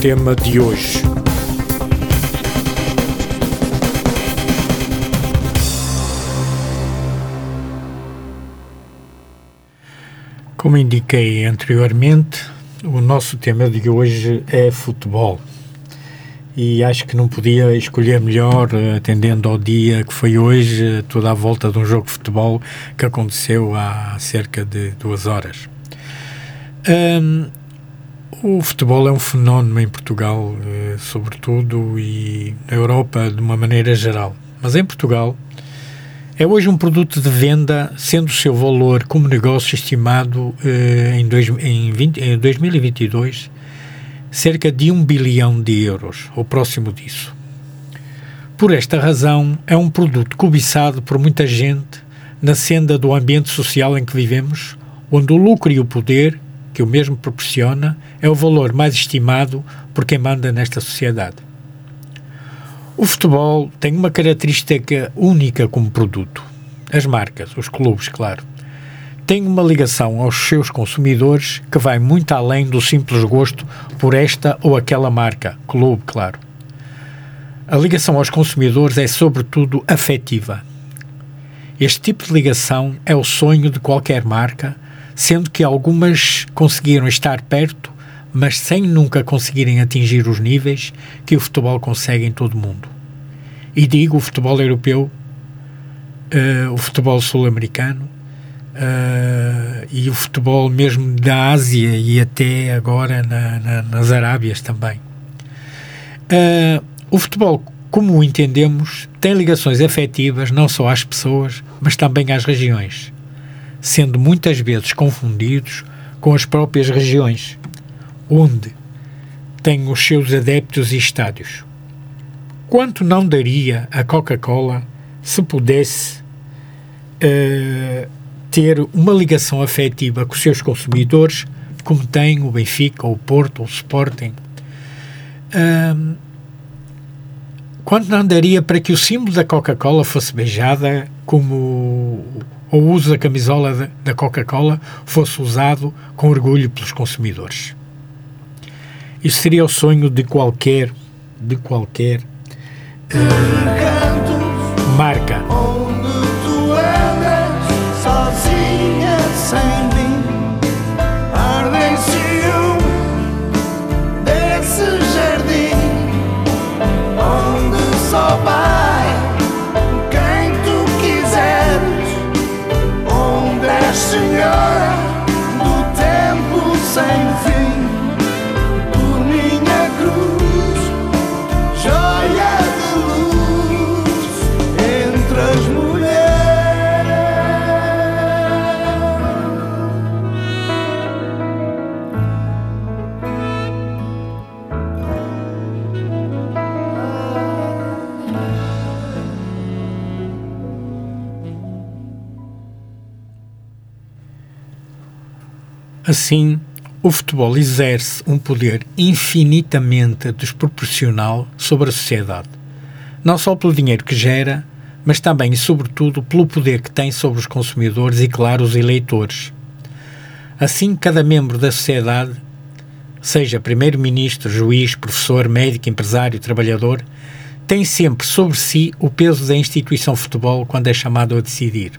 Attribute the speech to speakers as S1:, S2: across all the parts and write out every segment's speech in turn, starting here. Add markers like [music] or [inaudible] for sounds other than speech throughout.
S1: tema de hoje. Como indiquei anteriormente, o nosso tema de hoje é futebol. E acho que não podia escolher melhor, atendendo ao dia que foi hoje, toda a volta de um jogo de futebol que aconteceu há cerca de duas horas. Um, o futebol é um fenómeno em Portugal, eh, sobretudo, e na Europa de uma maneira geral. Mas em Portugal, é hoje um produto de venda, sendo o seu valor como negócio estimado eh, em, dois, em, 20, em 2022 cerca de um bilhão de euros, ou próximo disso. Por esta razão, é um produto cobiçado por muita gente na senda do ambiente social em que vivemos, onde o lucro e o poder, que o mesmo proporciona, é o valor mais estimado por quem manda nesta sociedade. O futebol tem uma característica única como produto. As marcas, os clubes, claro. Têm uma ligação aos seus consumidores que vai muito além do simples gosto por esta ou aquela marca, clube, claro. A ligação aos consumidores é, sobretudo, afetiva. Este tipo de ligação é o sonho de qualquer marca, sendo que algumas conseguiram estar perto mas sem nunca conseguirem atingir os níveis que o futebol consegue em todo o mundo. E digo o futebol europeu, uh, o futebol sul-americano uh, e o futebol mesmo da Ásia e até agora na, na, nas Arábias também. Uh, o futebol, como o entendemos, tem ligações afetivas não só às pessoas, mas também às regiões, sendo muitas vezes confundidos com as próprias regiões onde tem os seus adeptos e estádios. Quanto não daria a Coca-Cola se pudesse uh, ter uma ligação afetiva com os seus consumidores, como tem o Benfica, o Porto, o Sporting? Uh, quanto não daria para que o símbolo da Coca-Cola fosse beijada como o uso da camisola da Coca-Cola fosse usado com orgulho pelos consumidores? Isso seria o sonho de qualquer, de qualquer uh, marca. senhora do tempo sem fim. Assim, o futebol exerce um poder infinitamente desproporcional sobre a sociedade, não só pelo dinheiro que gera, mas também e sobretudo pelo poder que tem sobre os consumidores e, claro, os eleitores. Assim, cada membro da sociedade, seja primeiro-ministro, juiz, professor, médico, empresário, trabalhador, tem sempre sobre si o peso da instituição futebol quando é chamado a decidir.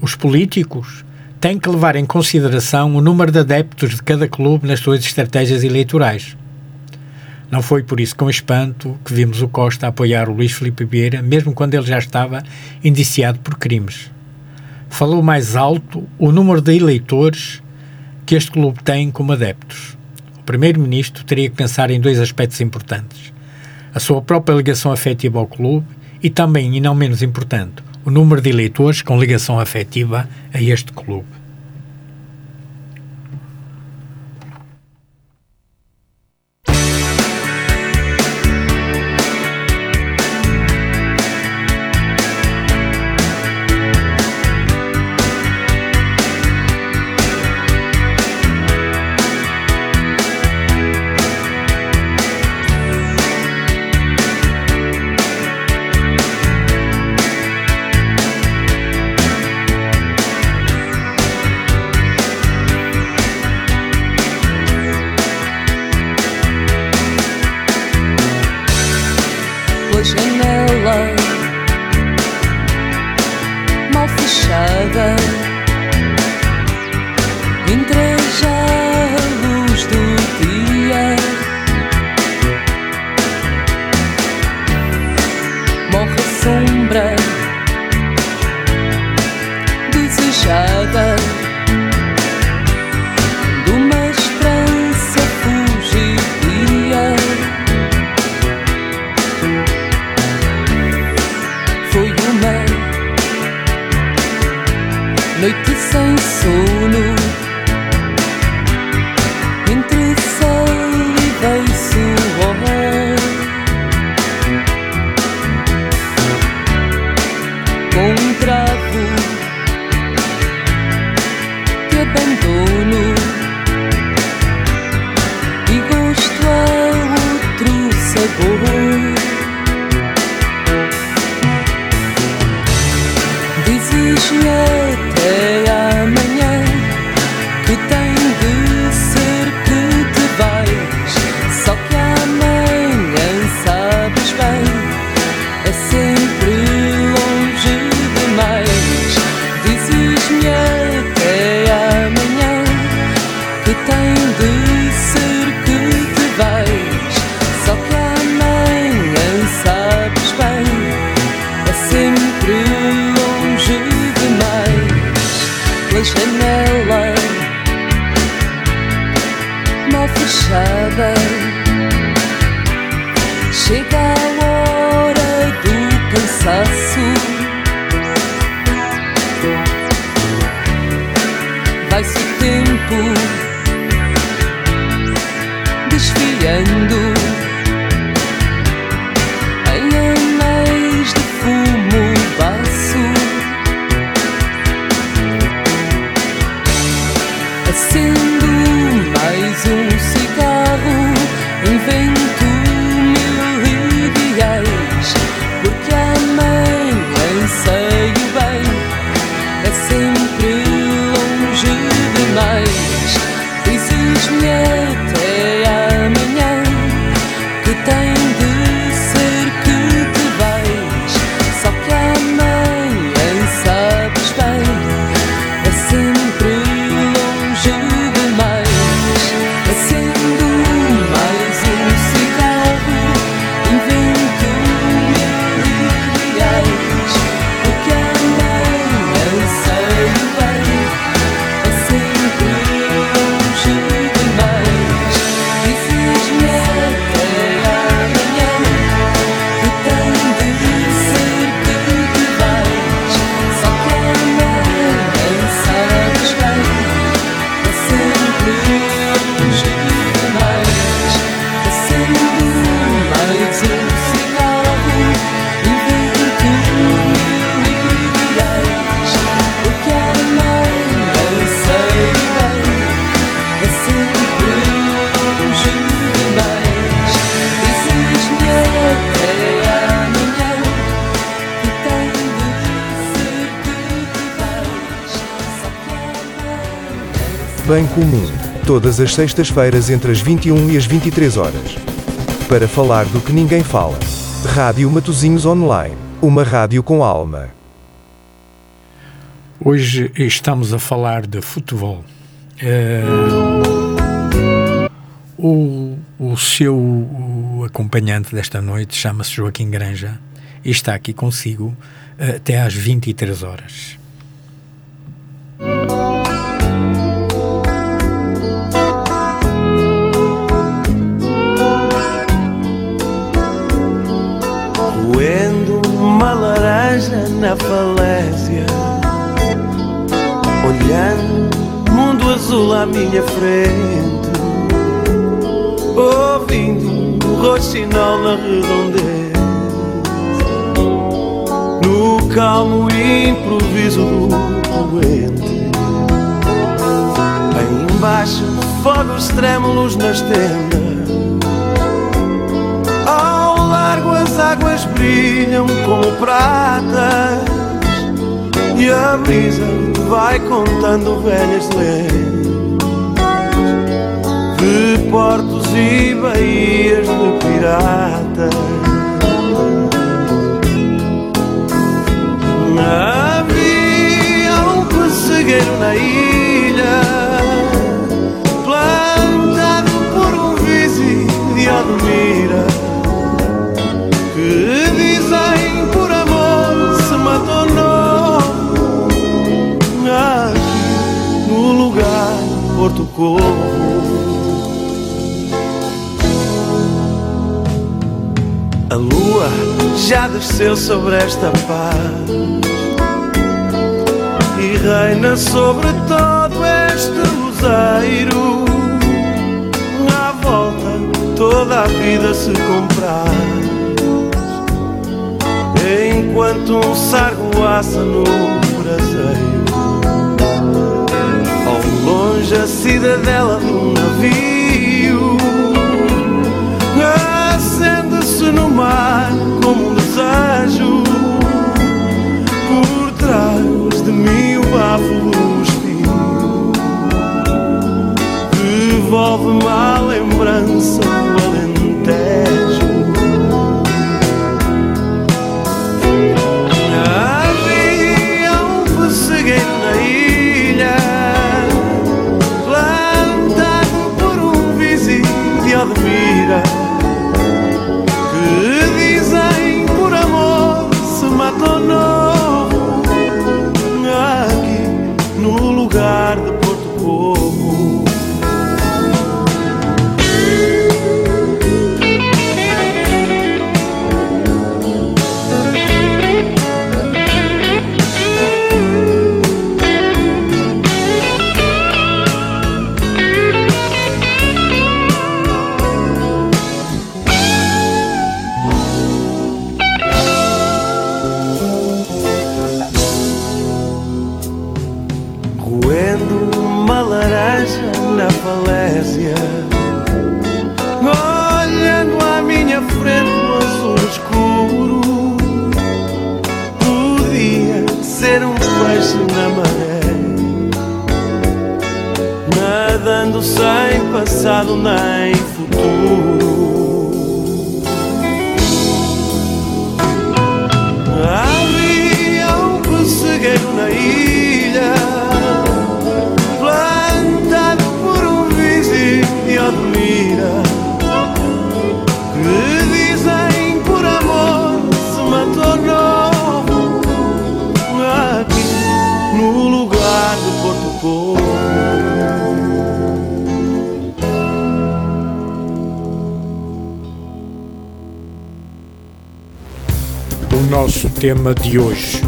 S1: Os políticos tem que levar em consideração o número de adeptos de cada clube nas suas estratégias eleitorais. Não foi por isso com espanto que vimos o Costa apoiar o Luís Filipe Vieira, mesmo quando ele já estava indiciado por crimes. Falou mais alto o número de eleitores que este clube tem como adeptos. O primeiro-ministro teria que pensar em dois aspectos importantes: a sua própria ligação afetiva ao clube e também, e não menos importante, o número de eleitores com ligação afetiva a este clube.
S2: janela mal fechada. Bem
S3: comum. Todas as sextas-feiras entre as 21 e as 23 horas. Para falar do que ninguém fala. Rádio Matozinhos Online. Uma rádio com alma.
S1: Hoje estamos a falar de futebol. Eh, o, o seu o acompanhante desta noite chama-se Joaquim Granja e está aqui consigo eh, até às 23 horas.
S4: Roendo uma laranja na falésia Olhando mundo azul à minha frente Ouvindo o roxinol na redondeza No calmo improviso do poente. Aí embaixo fogos trêmulos nas tendas as águas brilham como pratas E a brisa vai contando velhas lendas De portos e baías de piratas. Havia um pessegueiro na ilha Porto Covo. A lua já desceu sobre esta paz e reina sobre todo este luzeiro. À volta toda a vida se comprar. Enquanto um sargo assa no braseiro. Longe a cidadela de um navio. Acende-se no mar como um desejo. Por trás de mim o bafo do espinho devolve-me a lembrança passado nem
S1: tema de hoje.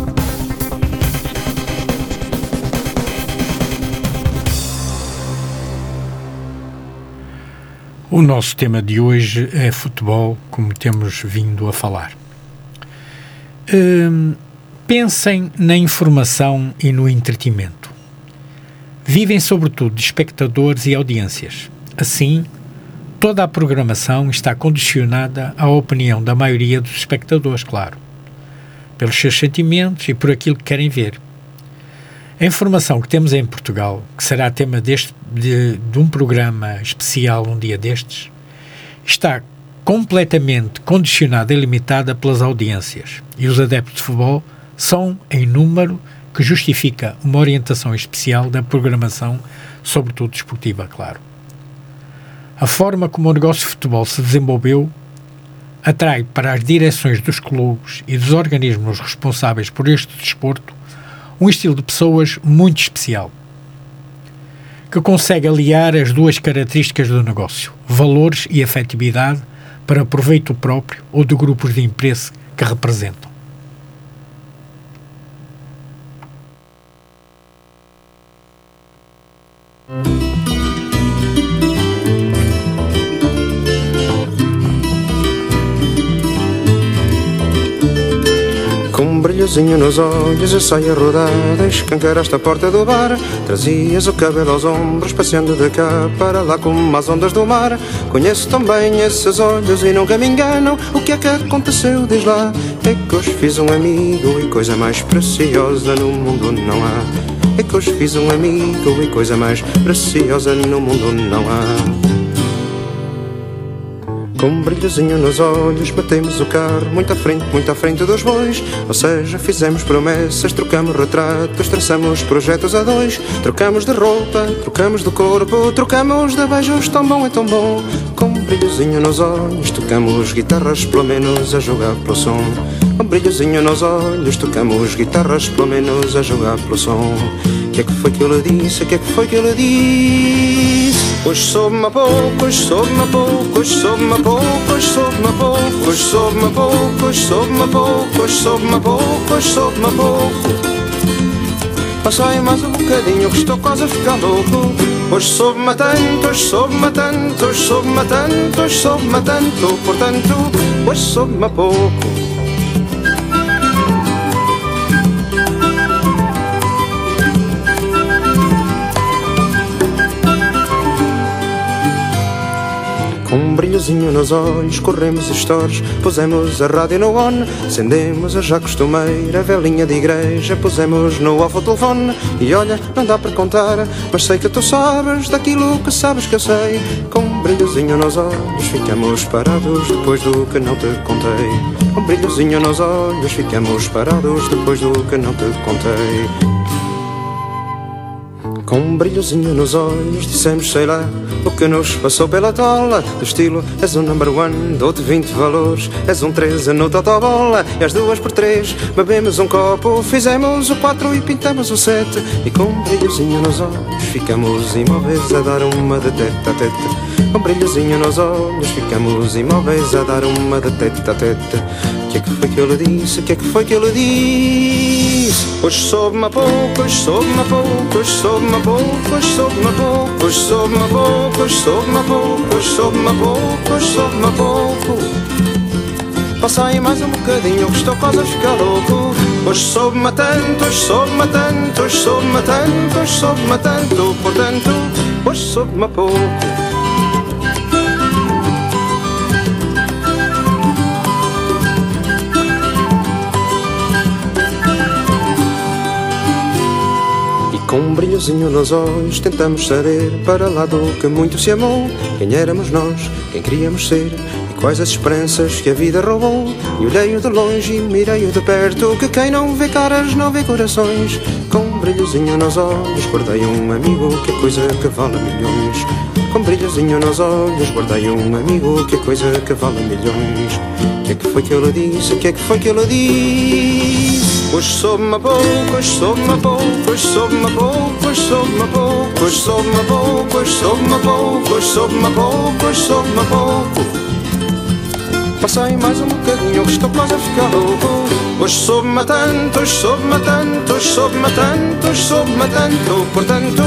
S1: O nosso tema de hoje é futebol, como temos vindo a falar. Hum, pensem na informação e no entretenimento. Vivem sobretudo de espectadores e audiências. Assim, toda a programação está condicionada à opinião da maioria dos espectadores, claro, pelos seus sentimentos e por aquilo que querem ver. A informação que temos em Portugal, que será tema deste, de, de um programa especial um dia destes, está completamente condicionada e limitada pelas audiências. E os adeptos de futebol são em número que justifica uma orientação especial da programação, sobretudo desportiva, claro. A forma como o negócio de futebol se desenvolveu atrai para as direções dos clubes e dos organismos responsáveis por este desporto um estilo de pessoas muito especial, que consegue aliar as duas características do negócio, valores e afetividade, para proveito próprio ou de grupos de interesse que representam.
S5: Brilhozinho nos olhos e saia rodada Escancaraste a porta do bar. Trazias o cabelo aos ombros Passeando de cá para lá como as ondas do mar. Conheço tão bem esses olhos e nunca me enganam. O que é que aconteceu, diz lá. É que hoje fiz um amigo e coisa mais preciosa no mundo não há. É que hoje fiz um amigo e coisa mais preciosa no mundo não há com um brilhozinho nos olhos, batemos o carro muito à frente, muito à frente dos bois. Ou seja, fizemos promessas, trocamos retratos, traçamos projetos a dois. Trocamos de roupa, trocamos de corpo, trocamos de beijos, tão bom é tão bom. Com um brilhozinho nos olhos, tocamos guitarras, pelo menos a jogar pelo som. Com um brilhozinho nos olhos, tocamos guitarras, pelo menos a jogar pelo som. O que é que foi que eu lhe disse? O que é que foi que eu lhe disse? Hoje soube-me pouco, hoje soube-me pouco, hoje soube-me pouco, hoje soube-me pouco, hoje soube-me pouco, hoje soube-me pouco, hoje soube-me pouco, hoje soube-me pouco. Passa aí mais um bocadinho que estou quase a ficar louco Hoje soube-me tanto, hoje soube-me tanto Hoje soube-me tanto, hoje soube-me tanto Portanto, hoje soube-me pouco brilhozinho nos olhos, corremos stores, pusemos a rádio no on, acendemos a já costumeira velhinha de igreja, pusemos no off o telefone, e olha, não dá para contar, mas sei que tu sabes daquilo que sabes que eu sei. Com um brilhozinho nos olhos, ficamos parados depois do que não te contei. Com um brilhozinho nos olhos, ficamos parados depois do que não te contei. Com um brilhozinho nos olhos, dissemos sei lá o que nos passou pela tola. Do estilo, és um number one, dou-te 20 valores. És um 13 no totobola, e as duas por três. Bebemos um copo, fizemos o 4 e pintamos o 7. E com um brilhozinho nos olhos, ficamos imóveis a dar uma de teta a teta. Com um brilhozinho nos olhos, ficamos imóveis a dar uma de teta a teta. O que é que foi que eu lhe disse? O que é que foi que eu lhe disse? Hoje soube-me pouco, hoje soube-me pouco, hoje soube-me pouco, hoje soube-me pouco, hoje soube-me pouco, hoje soube-me pouco, hoje soube-me pouco, hoje soube-me pouco. Passa aí mais um bocadinho que estou quase a ficar louco. Hoje soube-me tanto, hoje soube-me tanto, hoje soube-me tanto, hoje soube-me tanto, portanto, hoje soube-me pouco. Brilhozinho nos olhos tentamos saber para lá do que muito se amou. Quem éramos nós, quem queríamos ser e quais as esperanças que a vida roubou. E olhei-o de longe e mirei-o de perto Que quem não vê caras não vê corações. Com um brilhozinho nos olhos guardei um amigo que é coisa que vale milhões. Com um brilhozinho nos olhos guardei um amigo que é coisa que vale milhões. Que é que foi que eu lhe disse, que é que foi que eu lhe disse Hoje soube-me pouco, hoje soube-me pouco, hoje soube-me pouco, hoje soube-me pouco, hoje soube-me pouco, hoje soube-me pouco, hoje soube-me pouco, hoje soube-me pouco. Passei mais um bocadinho que estou quase a ficar louco. Hoje soube-me tanto, hoje soube-me tanto, hoje soube-me tanto, hoje soube-me tanto, portanto,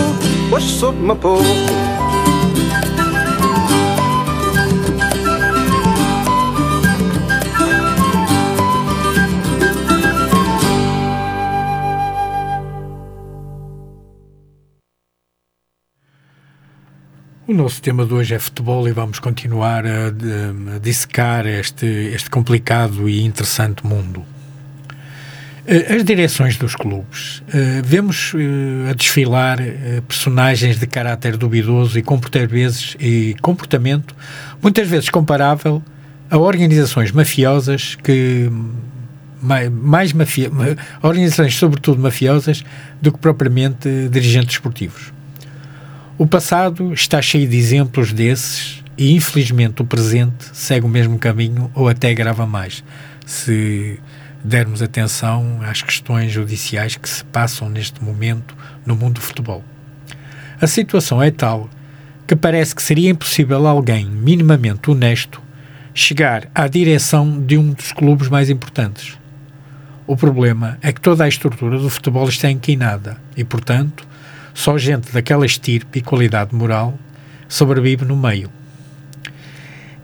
S5: hoje soube-me pouco.
S1: O nosso tema de hoje é futebol e vamos continuar a, a dissecar este, este complicado e interessante mundo. Eh, as direções dos clubes. Uh, vemos uh, a desfilar personagens de caráter duvidoso e, vezes, e comportamento muitas vezes comparável a organizações mafiosas que mais mafia, organizações sobretudo mafiosas do que propriamente dirigentes esportivos. O passado está cheio de exemplos desses e, infelizmente, o presente segue o mesmo caminho ou até grava mais, se dermos atenção às questões judiciais que se passam neste momento no mundo do futebol. A situação é tal que parece que seria impossível alguém minimamente honesto chegar à direção de um dos clubes mais importantes. O problema é que toda a estrutura do futebol está inquinada e, portanto, só gente daquela estirpe e qualidade moral sobrevive no meio.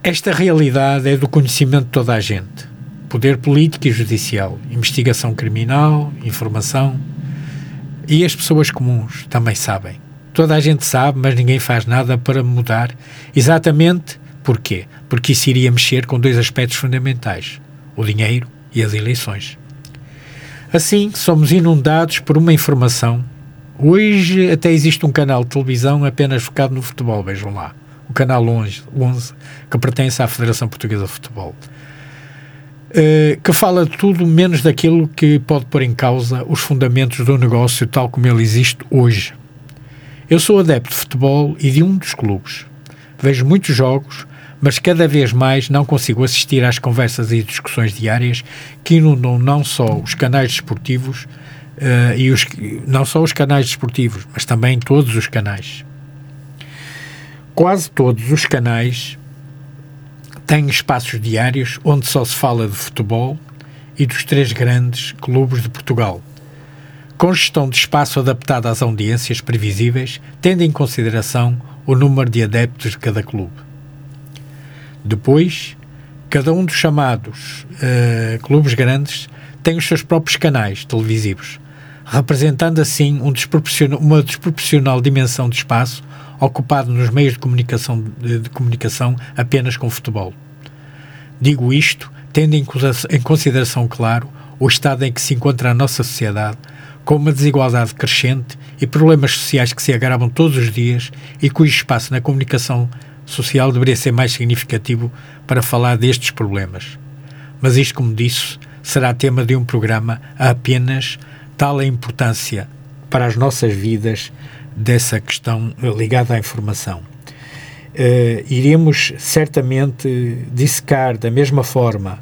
S1: Esta realidade é do conhecimento de toda a gente. Poder político e judicial, investigação criminal, informação. E as pessoas comuns também sabem. Toda a gente sabe, mas ninguém faz nada para mudar. Exatamente porquê? Porque isso iria mexer com dois aspectos fundamentais: o dinheiro e as eleições. Assim, somos inundados por uma informação Hoje até existe um canal de televisão apenas focado no futebol, vejam lá. O canal 11, 11 que pertence à Federação Portuguesa de Futebol. Uh, que fala de tudo menos daquilo que pode pôr em causa os fundamentos do negócio tal como ele existe hoje. Eu sou adepto de futebol e de um dos clubes. Vejo muitos jogos, mas cada vez mais não consigo assistir às conversas e discussões diárias que inundam não só os canais desportivos, uh, e os, não só os canais desportivos, mas também todos os canais. Quase todos os canais têm espaços diários onde só se fala de futebol e dos três grandes clubes de Portugal, com gestão de espaço adaptado às audiências previsíveis, tendo em consideração o número de adeptos de cada clube. Depois, cada um dos chamados uh, clubes grandes tem os seus próprios canais televisivos, representando assim um desproporcional, uma desproporcional dimensão de espaço ocupado nos meios de comunicação, de, de comunicação apenas com futebol. Digo isto tendo em, consideração, claro, o estado em que se encontra a nossa sociedade, com uma desigualdade crescente e problemas sociais que se agravam todos os dias e cujo espaço na comunicação social deveria ser mais significativo para falar destes problemas. Mas isto, como disse, será tema de um programa apenas tal a importância para as nossas vidas dessa questão ligada à informação. Uh, iremos certamente dissecar da mesma forma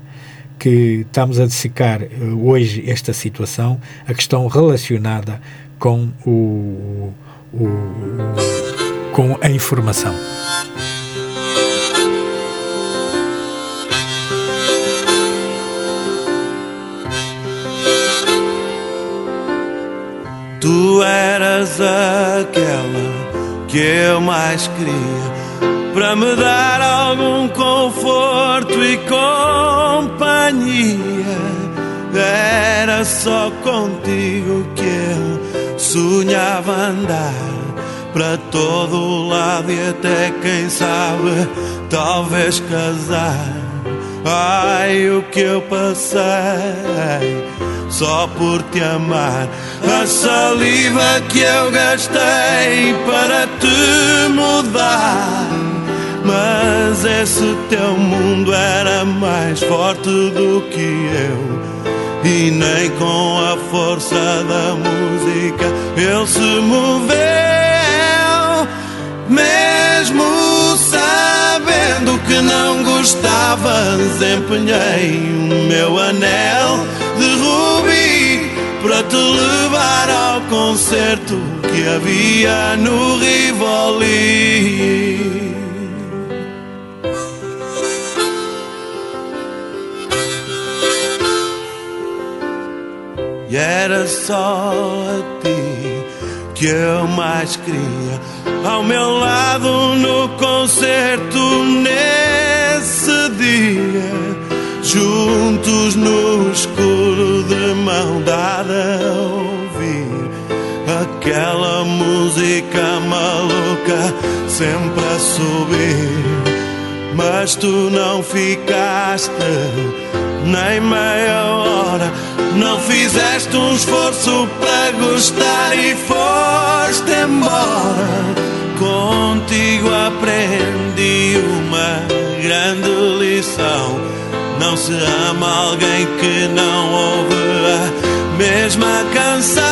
S1: que estamos a dissecar uh, hoje esta situação, a questão relacionada com, o, o, o com a informação.
S4: Tu eras aquela que eu mais queria para me dar algum conforto e companhia. Era só contigo que eu sonhava andar para todo lado e até quem sabe talvez casar. Ai, o que eu passei só por te amar. A saliva que eu gastei para te mudar. Mas esse teu mundo era mais forte do que eu. E nem com a força da música ele se moveu. Mesmo sabendo que não gostavas, empenhei o meu anel de rubi para te levar ao concerto que havia no Rivoli. E era só a ti que eu mais queria ao meu lado no concerto nesse dia juntos no escuro de mão dada ouvir aquela música maluca sempre a subir. Mas tu não ficaste nem meia hora, não fizeste um esforço para gostar e foste embora. Contigo aprendi uma grande lição não se ama alguém que não ouve a mesma canção.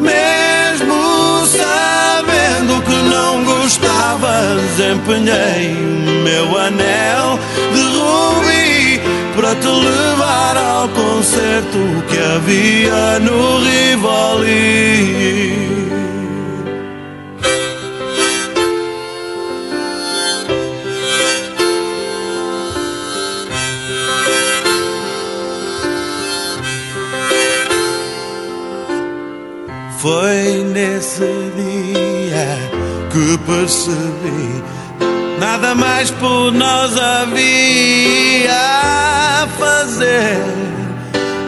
S4: Mesmo sabendo que não gostavas, empenhei o meu anel de rubi para te levar ao concerto que havia no Rivoli. Foi nesse dia que percebi nada mais por nós havia a fazer.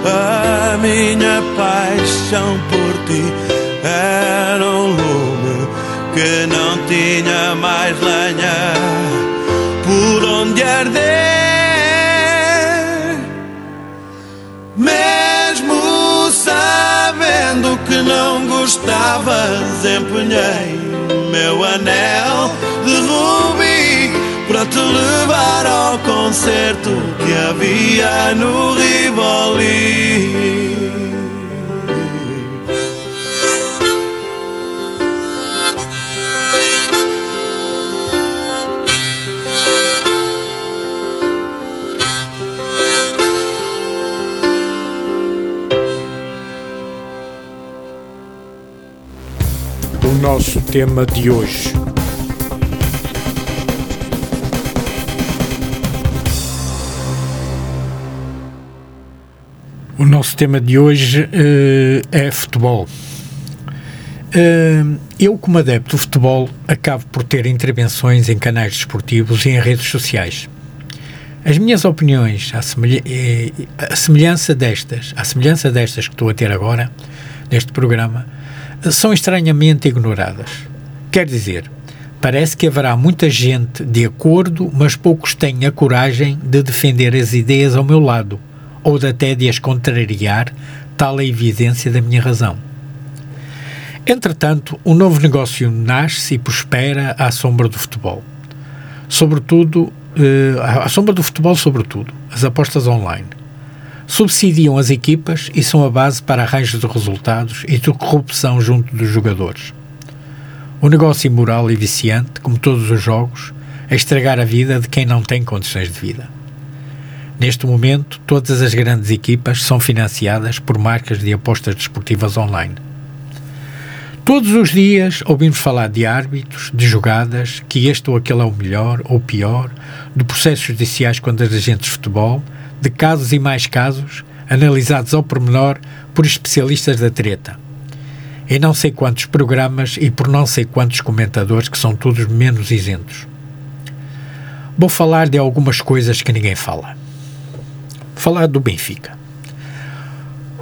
S4: A minha paixão por ti era um lume que não tinha mais lenha por onde arder. Não gostavas, empunhei meu anel de rubi para te levar ao concerto que havia no Rivoli.
S1: Nosso tema de hoje. O nosso tema de hoje uh, é futebol. Uh, eu, como adepto do futebol, acabo por ter intervenções em canais desportivos e em redes sociais. As minhas opiniões, à, semelha à semelhança destas, à semelhança destas que estou a ter agora, neste programa, são estranhamente ignoradas. Quer dizer, parece que haverá muita gente de acordo, mas poucos têm a coragem de defender as ideias ao meu lado, ou de até de as contrariar, tal a evidência da minha razão. Entretanto, um novo negócio nasce e prospera à sombra do futebol. Sobretudo, eh, à sombra do futebol, sobretudo, as apostas online. Subsidiam as equipas e são a base para arranjos de resultados e de corrupção junto dos jogadores. O negócio imoral e viciante, como todos os jogos, é estragar a vida de quem não tem condições de vida. Neste momento, todas as grandes equipas são financiadas por marcas de apostas desportivas online. Todos os dias ouvimos falar de árbitros, de jogadas, que este ou aquele é o melhor ou pior, de processos judiciais contra agentes de futebol, de casos e mais casos, analisados ao pormenor por especialistas da treta em não sei quantos programas e por não sei quantos comentadores que são todos menos isentos. Vou falar de algumas coisas que ninguém fala. Falar do Benfica.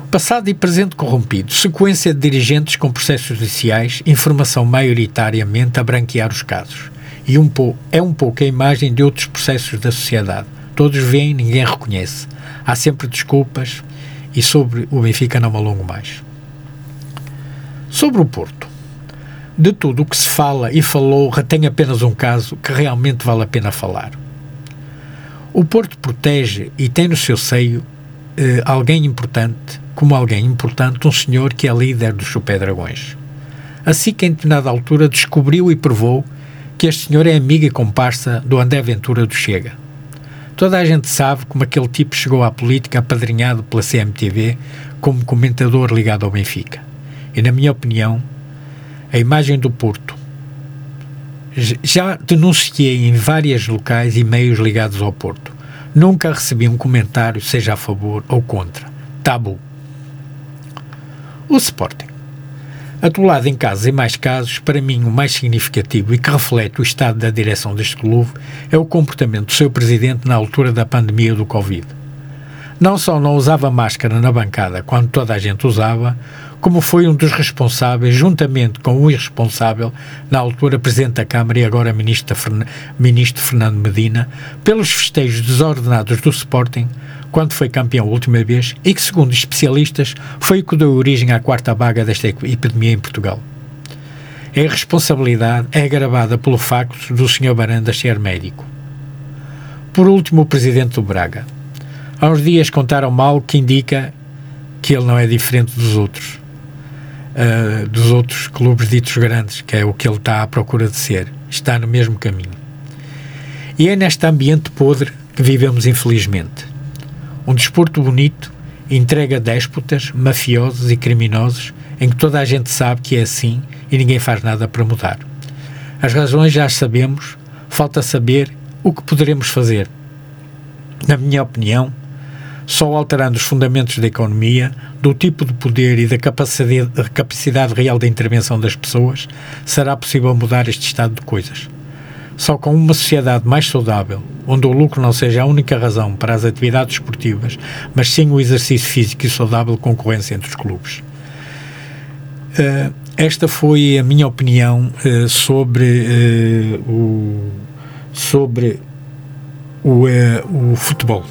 S1: Passado e presente corrompido, sequência de dirigentes com processos judiciais, informação maioritariamente a branquear os casos. E um é um pouco a imagem de outros processos da sociedade. Todos veem, ninguém reconhece. Há sempre desculpas e sobre o Benfica não me alongo mais. Sobre o Porto. De tudo o que se fala e falou, retém apenas um caso que realmente vale a pena falar. O Porto protege e tem no seu seio eh, alguém importante, como alguém importante, um senhor que é líder dos Super Dragões. Assim que em determinada altura descobriu e provou que este senhor é amigo e comparsa do André Ventura do Chega. Toda a gente sabe como aquele tipo chegou à política apadrinhado pela CMTV como comentador ligado ao Benfica. E, na minha opinião, a imagem do Porto. Já denunciei em vários locais e meios ligados ao Porto. Nunca recebi um comentário, seja a favor ou contra. Tabu. O Sporting. Atolado em casos e mais casos, para mim o mais significativo e que reflete o estado da direção deste clube é o comportamento do seu presidente na altura da pandemia do Covid. Não só não usava máscara na bancada quando toda a gente usava, como foi um dos responsáveis, juntamente com o irresponsável, na altura Presidente da Câmara e agora Ministro, Ministro Fernando Medina, pelos festejos desordenados do Sporting, quando foi campeão a última vez, e que, segundo especialistas, foi o que deu origem à quarta vaga desta epidemia em Portugal. A irresponsabilidade é agravada pelo facto do Sr. Baranda ser médico. Por último, o Presidente do Braga. Há uns dias contaram mal que indica que ele não é diferente dos outros uh, dos outros clubes ditos grandes, que é o que ele está à procura de ser. Está no mesmo caminho. E é neste ambiente podre que vivemos, infelizmente. Um desporto bonito entrega déspotas, mafiosos e criminosos em que toda a gente sabe que é assim e ninguém faz nada para mudar. As razões já as sabemos, falta saber o que poderemos fazer. Na minha opinião, só alterando os fundamentos da economia, do tipo de poder e da capacidade, capacidade real de intervenção das pessoas, será possível mudar este estado de coisas. Só com uma sociedade mais saudável, onde o lucro não seja a única razão para as atividades esportivas, mas sim o exercício físico e saudável concorrência entre os clubes. Uh, esta foi a minha opinião uh, sobre, uh, o, sobre o, o futebol.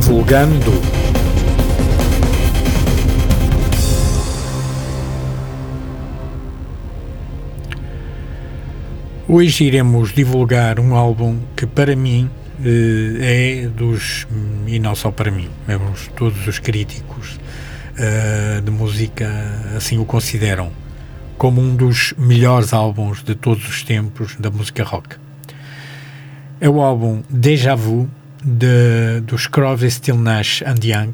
S1: Divulgando. Hoje iremos divulgar um álbum que para mim eh, é dos, e não só para mim, vemos todos os críticos eh, de música assim o consideram como um dos melhores álbuns de todos os tempos da música rock. É o álbum Deja Vu de, dos Crosby, Still Nash and Young.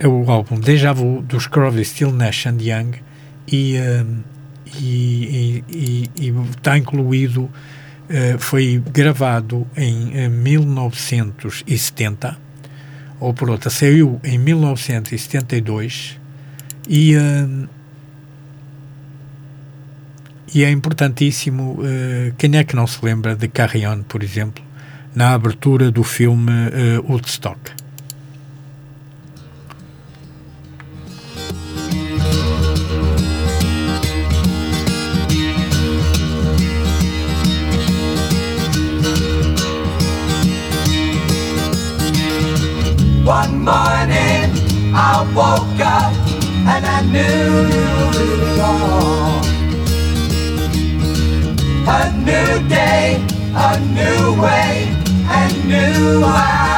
S1: É o álbum Deja Vu dos Crosby, Still Nash and Young e, e, e, e, está incluído, uh, foi gravado em 1970 ou por outra, saiu em 1972 e, e é importantíssimo. Uh, quem é que não se lembra de Carrion, por exemplo, na abertura do filme uh, Woodstock?
S6: One morning I woke up and I knew you were gone. A new day, a new way, and new eyes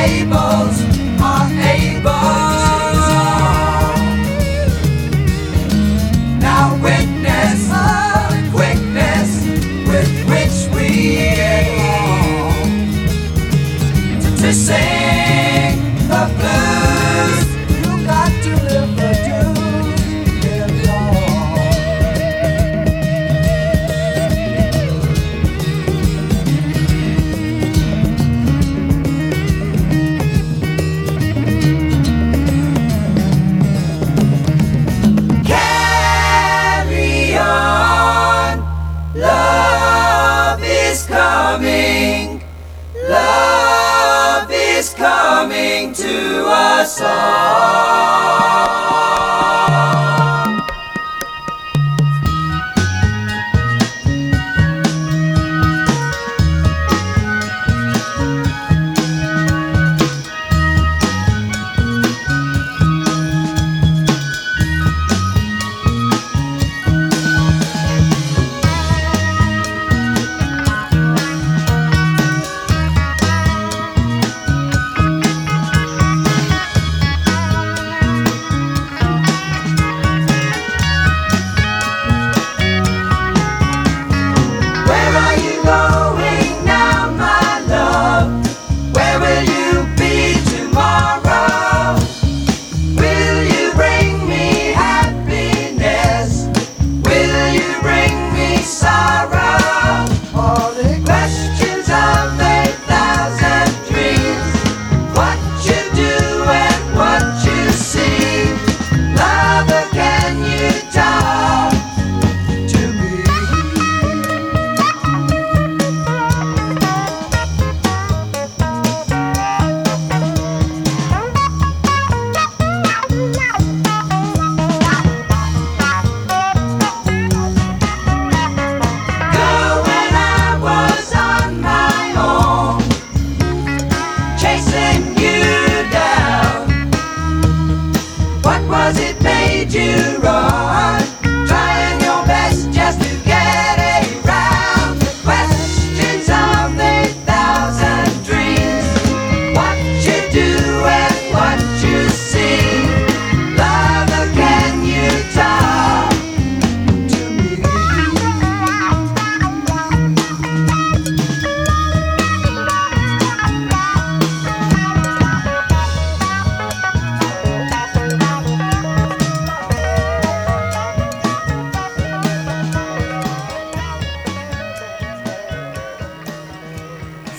S6: table.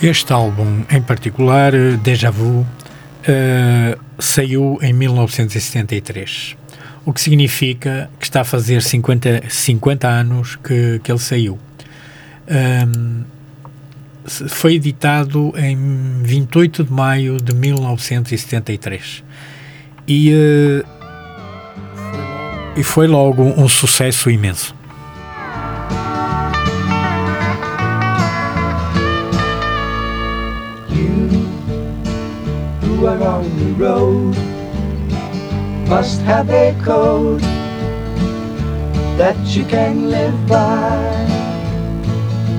S1: Este álbum em particular, eh, Deja Vu, uh, saiu em 1973, o que significa que está a fazer 50, 50 anos que, que ele saiu. Um, foi editado em 28 de maio de 1973 e, uh, e foi logo um sucesso imenso.
S6: Who are on the road. Must have a code that you can live by.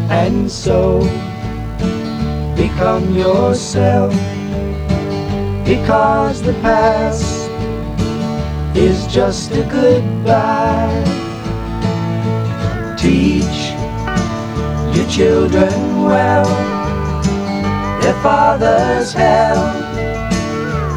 S6: And so become yourself. Because the past is just a goodbye. Teach your children well. Their father's hell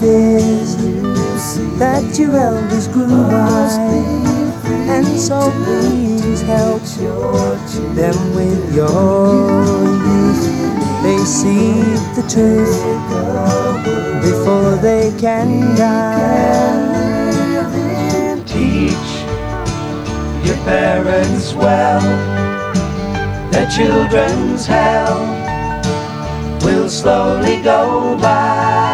S6: Fears that your elders grew by. And so please help them with your youth. They see the truth before they can die. Teach your parents well, their children's hell will slowly go by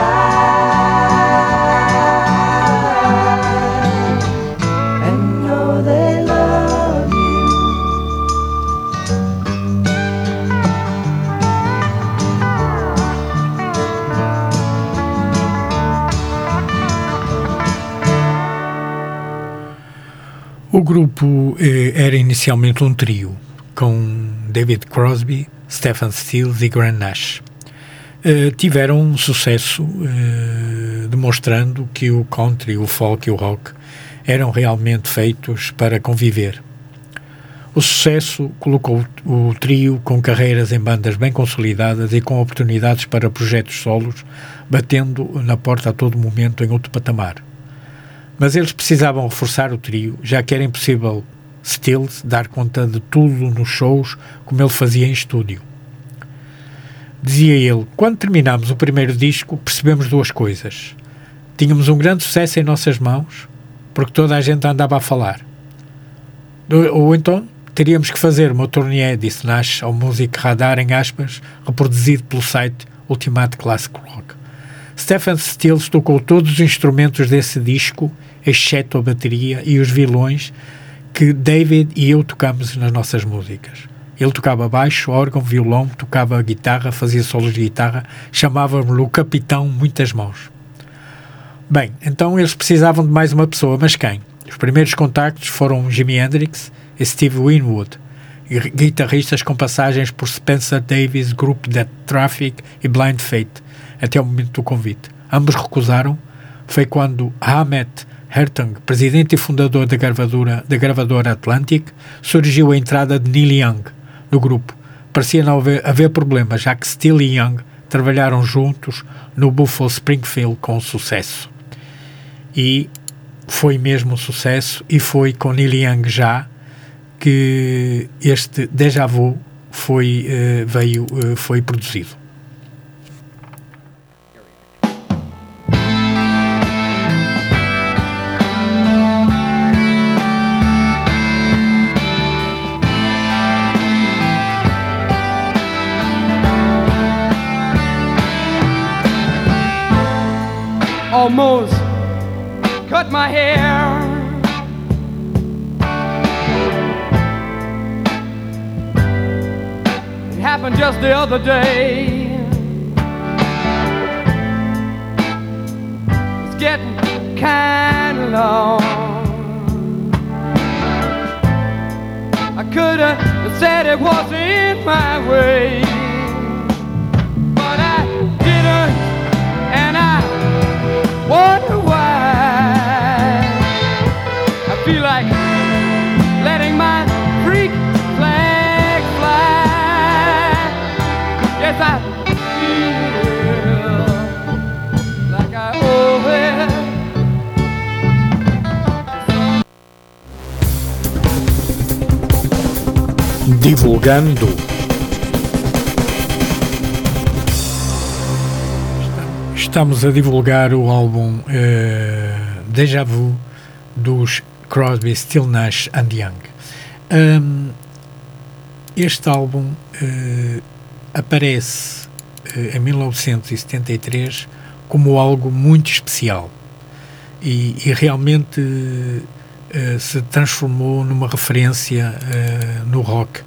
S1: Grupo eh, era inicialmente um trio, com David Crosby, Stephen Stills e Grant Nash. Eh, tiveram um sucesso eh, demonstrando que o country, o folk e o rock eram realmente feitos para conviver. O sucesso colocou o trio com carreiras em bandas bem consolidadas e com oportunidades para projetos solos, batendo na porta a todo momento em outro patamar. Mas eles precisavam reforçar o trio, já que era impossível Stills dar conta de tudo nos shows como ele fazia em estúdio. Dizia ele: Quando terminámos o primeiro disco, percebemos duas coisas. Tínhamos um grande sucesso em nossas mãos, porque toda a gente andava a falar. Ou então teríamos que fazer uma turnê, disse Nash ao músico Radar, em aspas, reproduzido pelo site Ultimate Classic Rock. Stephen Stills tocou todos os instrumentos desse disco exceto a bateria e os vilões que David e eu tocamos nas nossas músicas. Ele tocava baixo, órgão, violão, tocava guitarra, fazia solos de guitarra, chamava-me o Capitão Muitas Mãos. Bem, então eles precisavam de mais uma pessoa, mas quem? Os primeiros contactos foram Jimi Hendrix e Steve Winwood, guitarristas com passagens por Spencer Davis, Group Dead Traffic e Blind Fate, até o momento do convite. Ambos recusaram. Foi quando Hammett Hertung, presidente e fundador da gravadora, da gravadora Atlantic, surgiu a entrada de Neil Young no grupo. Parecia não haver, haver problema, já que Steele e Young trabalharam juntos no Buffalo Springfield com sucesso. E foi mesmo um sucesso, e foi com Neil Young já que este Deja Vu foi, uh, veio, uh, foi produzido.
S7: Almost cut my hair. It happened just the other day. It's getting kind of long. I could have said it wasn't my way,
S8: Divulgando. Estamos a divulgar o álbum eh, Deja Vu dos Crosby, Still Nash and Young. Ahm, este álbum eh, aparece eh, em 1973 como algo muito especial e, e realmente se transformou numa referência eh, no rock.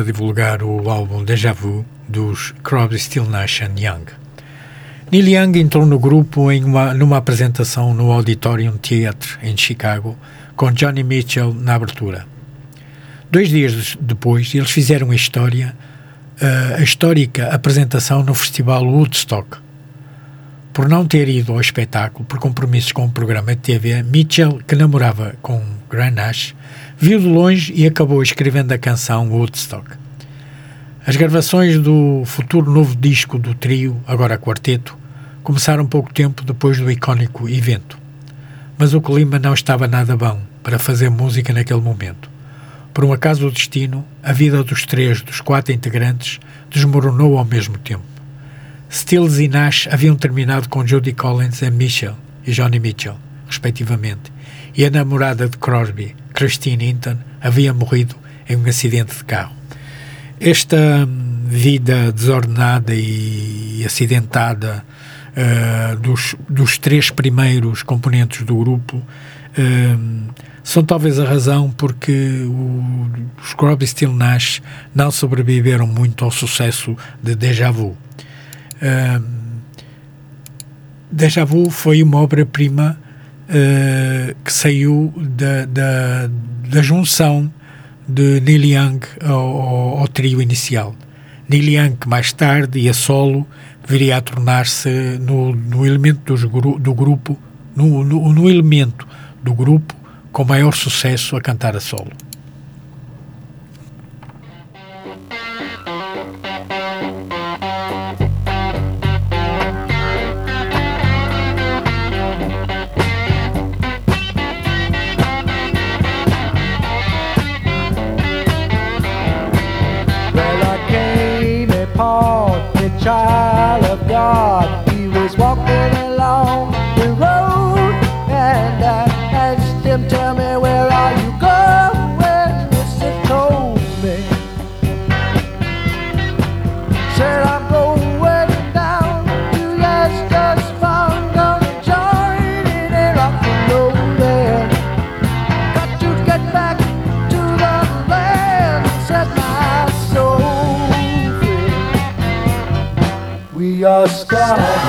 S9: A
S1: divulgar o álbum Deja Vu dos Crosby, Still Nash Young. Neil Young entrou no grupo em uma, numa apresentação no Auditorium Theatre em Chicago, com Johnny Mitchell na abertura. Dois dias depois, eles fizeram a história, uh, a histórica apresentação no Festival Woodstock. Por não ter ido ao espetáculo por compromissos com o programa de TV, Mitchell, que namorava com Grant Nash, viu de longe e acabou escrevendo a canção Woodstock. As gravações do futuro novo disco do trio, agora quarteto, começaram pouco tempo depois do icónico evento. Mas o clima não estava nada bom para fazer música naquele momento. Por um acaso do destino, a vida dos três dos quatro integrantes desmoronou ao mesmo tempo. Stills e Nash haviam terminado com Judy Collins e Mitchell e Johnny Mitchell, respectivamente, e a namorada de Crosby, Christine Hinton, havia morrido em um acidente de carro. Esta hum, vida desordenada e acidentada uh, dos, dos três primeiros componentes do grupo uh, são talvez a razão porque o, os Crosby, Still Nash não sobreviveram muito ao sucesso de Deja Vu. Uh, Deja Vu foi uma obra-prima uh, que saiu da, da, da, junção de Neil Young ao, ao, trio inicial. Neil Young, que mais tarde e a solo, viria a tornar-se no, no elemento do grupo, no, no, no elemento do grupo com maior sucesso a cantar a solo.
S10: sky.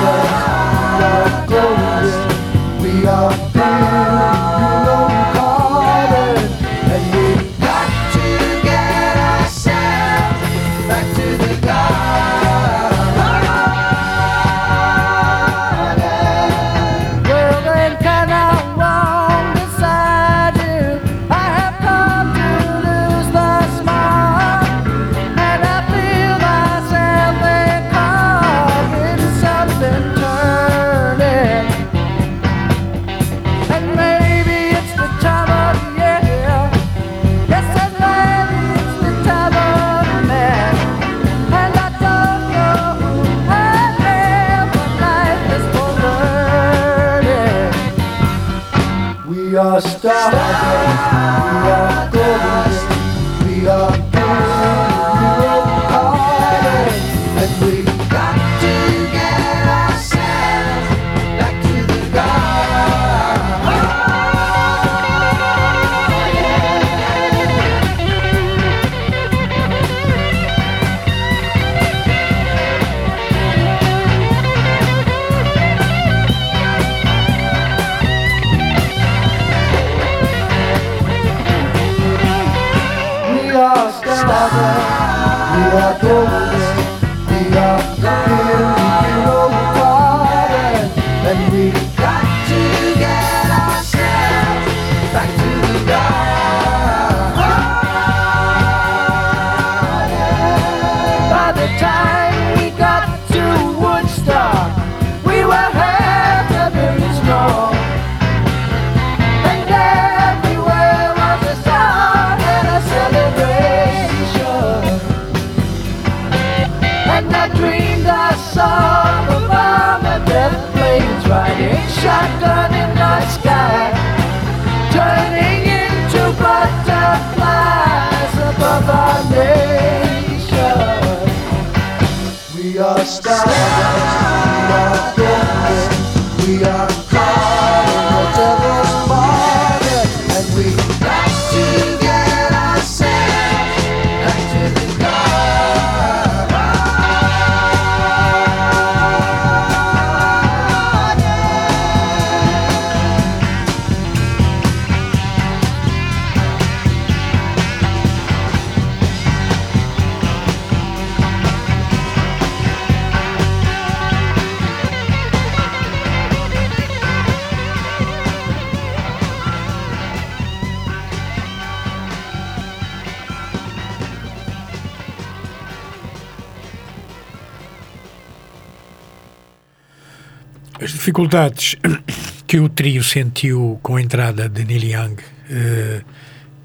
S1: Dificuldades [coughs] que o trio sentiu com a entrada de Neil Young eh,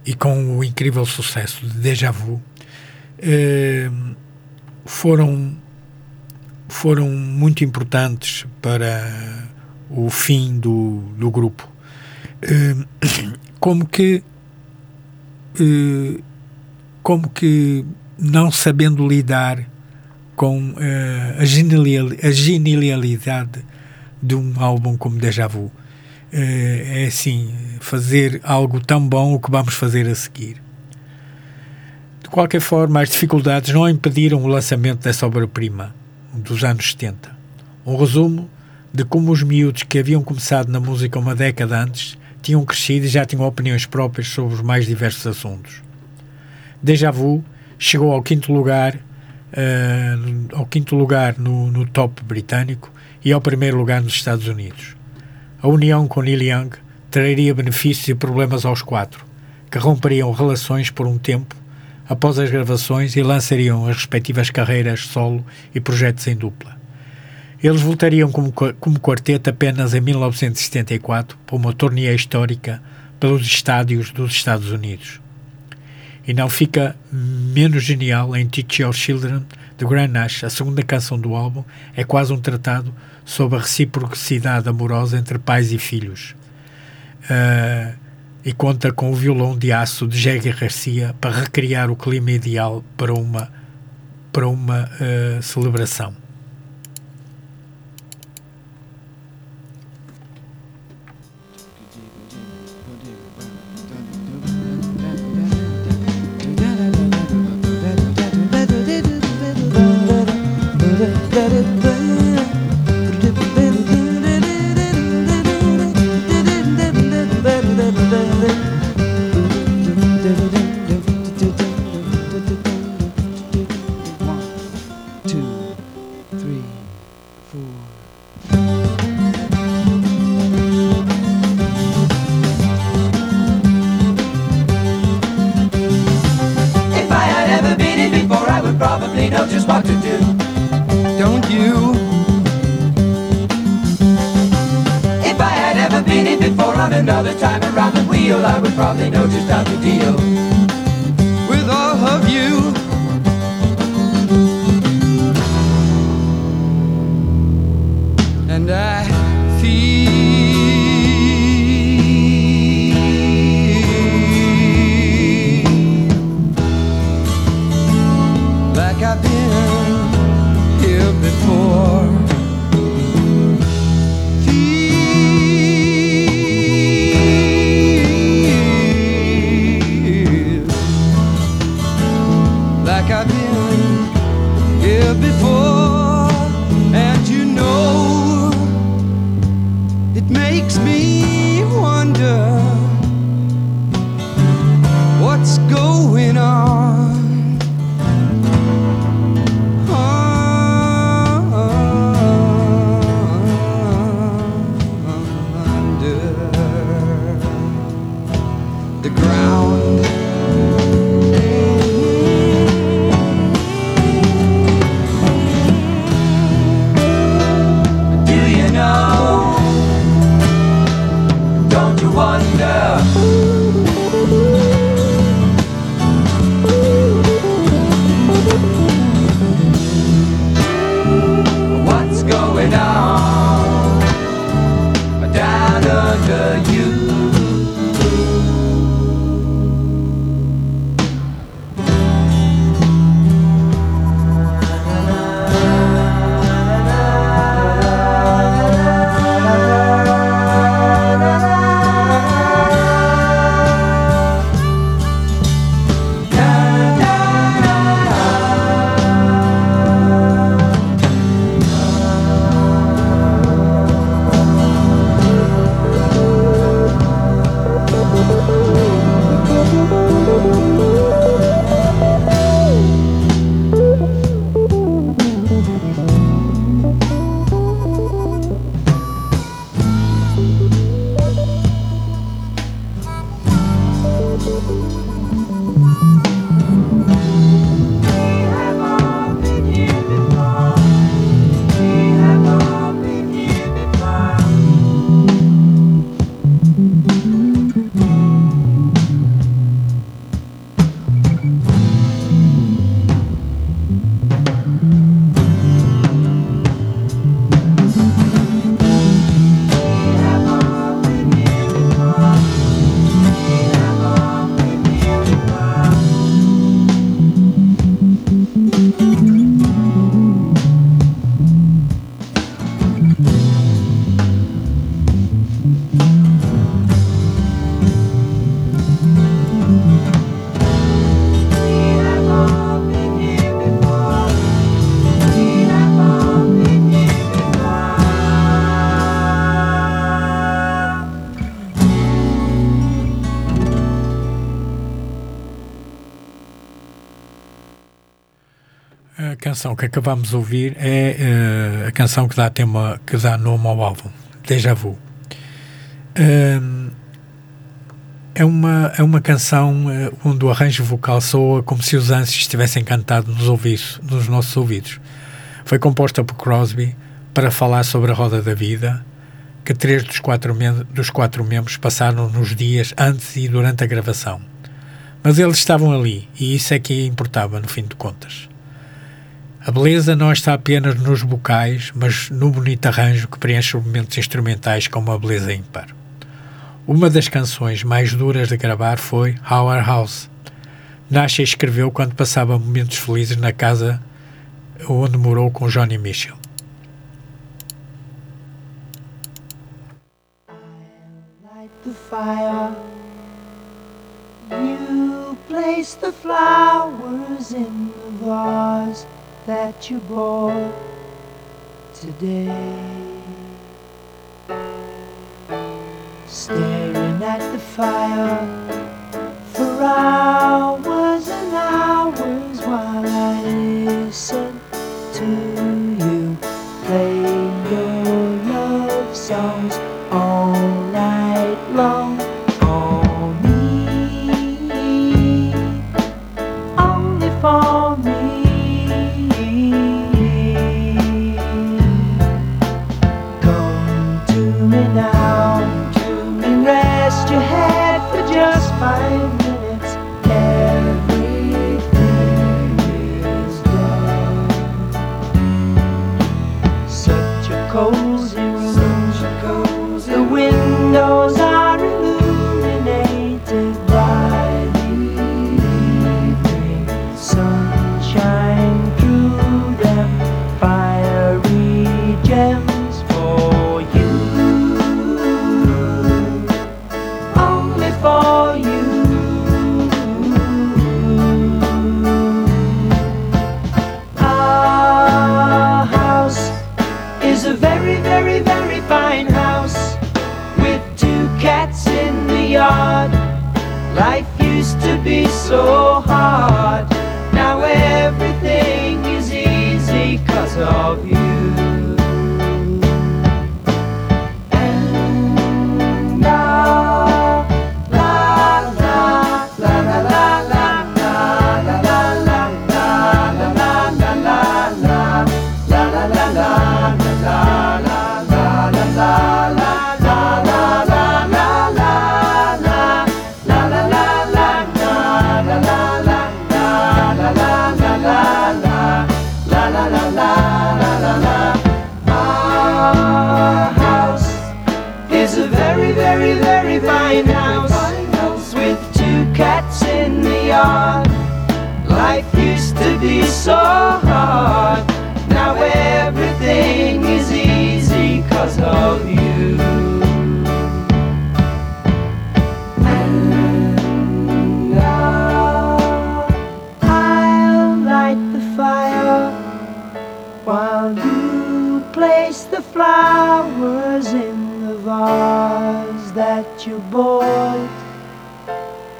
S1: e com o incrível sucesso de Deja Vu eh, foram, foram muito importantes para o fim do, do grupo. Eh, [coughs] como que como que não sabendo lidar com a genialidade de um álbum como Deja Vu. Eh, é assim, fazer algo tão bom o que vamos fazer a seguir. De qualquer forma, as dificuldades não impediram o lançamento dessa obra-prima dos anos 70. Um resumo de como os miúdos que haviam começado na música uma década antes tinham crescido e já tinham opiniões próprias sobre os mais diversos assuntos. Deja Vu chegou ao quinto lugar, eh, ao quinto lugar no, no top britânico e ao primeiro lugar nos Estados Unidos. A união com Neil Young traria benefícios e problemas aos quatro, que romperiam relações por um tempo após as gravações e lançariam as respectivas carreiras solo e projetos em dupla. Eles voltariam como, como quarteto apenas em 1974 para uma turnê histórica pelos estádios dos Estados Unidos. E não fica menos genial em Teach Your Children de Grant Nash, a segunda canção do álbum, é quase um tratado sobre a reciprocidade amorosa entre pais e filhos. Ah, e conta com o violão de aço de Jagger Garcia para recriar o clima ideal para uma, para uma ah, celebração. Canção que acabamos de ouvir é eh, a canção que dá, tema, que dá nome ao álbum, Deja Vu. Ahm, é, uma, é uma canção eh, onde o arranjo vocal soa como se os anjos estivessem cantados nos, ouvidos, nos nossos ouvidos. Foi composta por Crosby para falar sobre a roda da vida, que três dos quatro, dos quatro membros passaram nos dias antes e durante a gravação. Mas eles estavam ali, e isso é que importava, no fim de contas. A beleza não está apenas nos vocais, mas no bonito arranjo que preenche os momentos instrumentais com uma beleza ímpar. Uma das canções mais duras de gravar foi Our House. Nasha escreveu quando passava momentos felizes na casa onde morou com Johnny Mitchell.
S6: fire. You place the flowers in the vase that you bought today. Staring at the fire for hours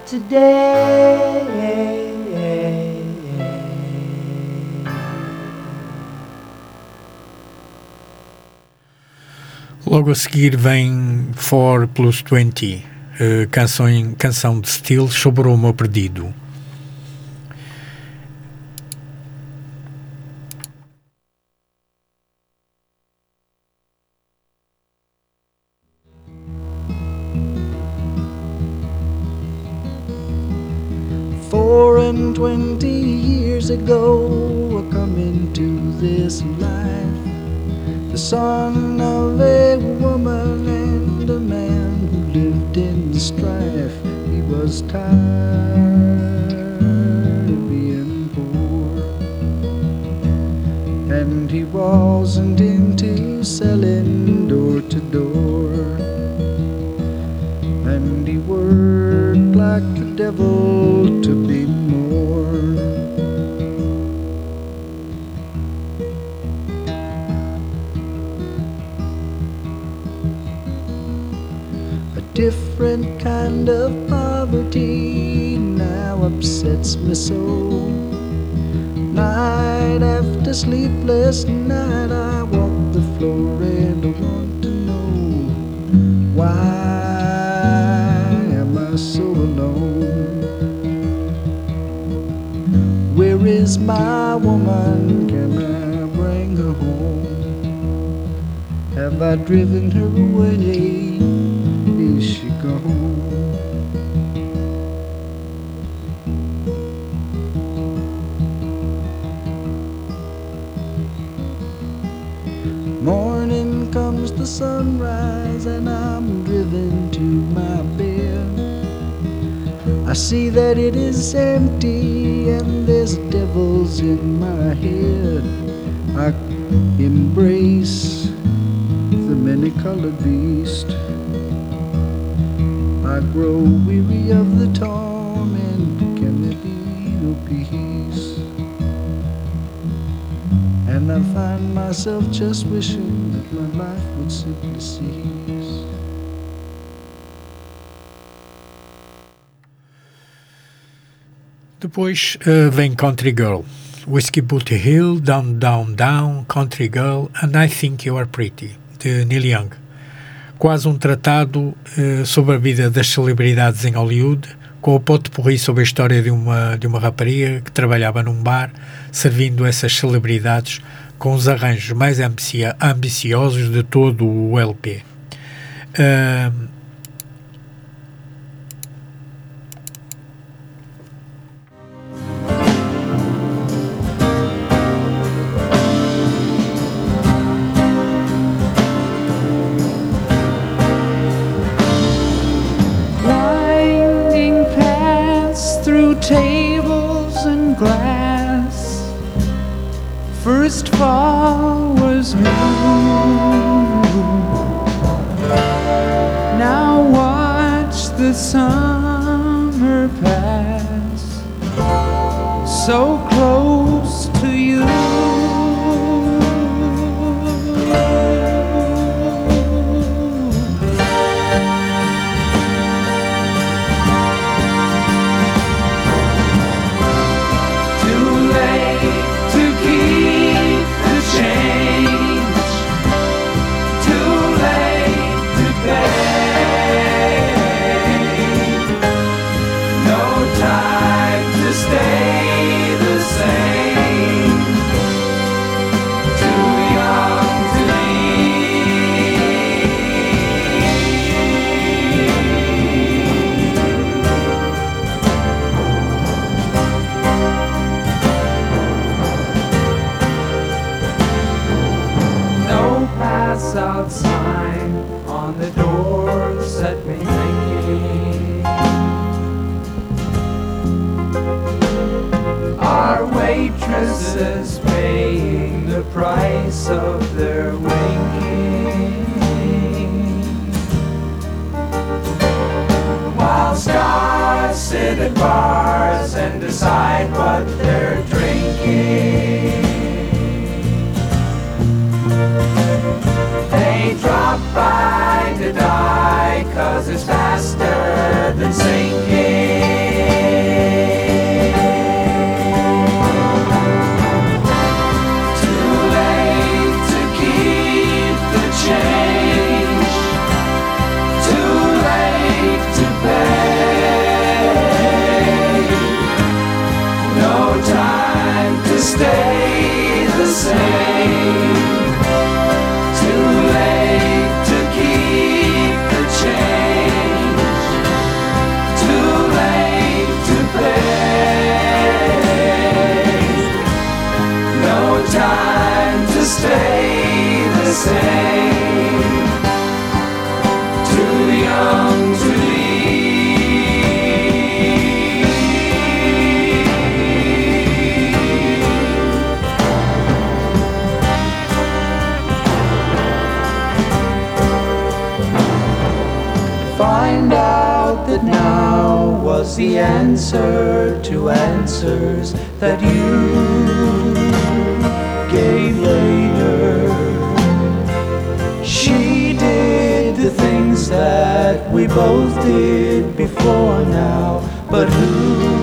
S6: today.
S1: Logo a seguir vem 4 plus 20, eh, canção, canção de estilo sobre o amor perdido. Depois uh, vem Country Girl. Whiskey Booty Hill, Down, Down, Down, Country Girl and I Think You Are Pretty, de Neil Young. Quase um tratado uh, sobre a vida das celebridades em Hollywood, com o pote porri sobre a história de uma, de uma rapariga que trabalhava num bar, servindo essas celebridades com os arranjos mais ambiciosos de todo o LP.
S6: Uh, eh, the
S11: answer to answers that you gave later. She did the things that we both did before now, but who?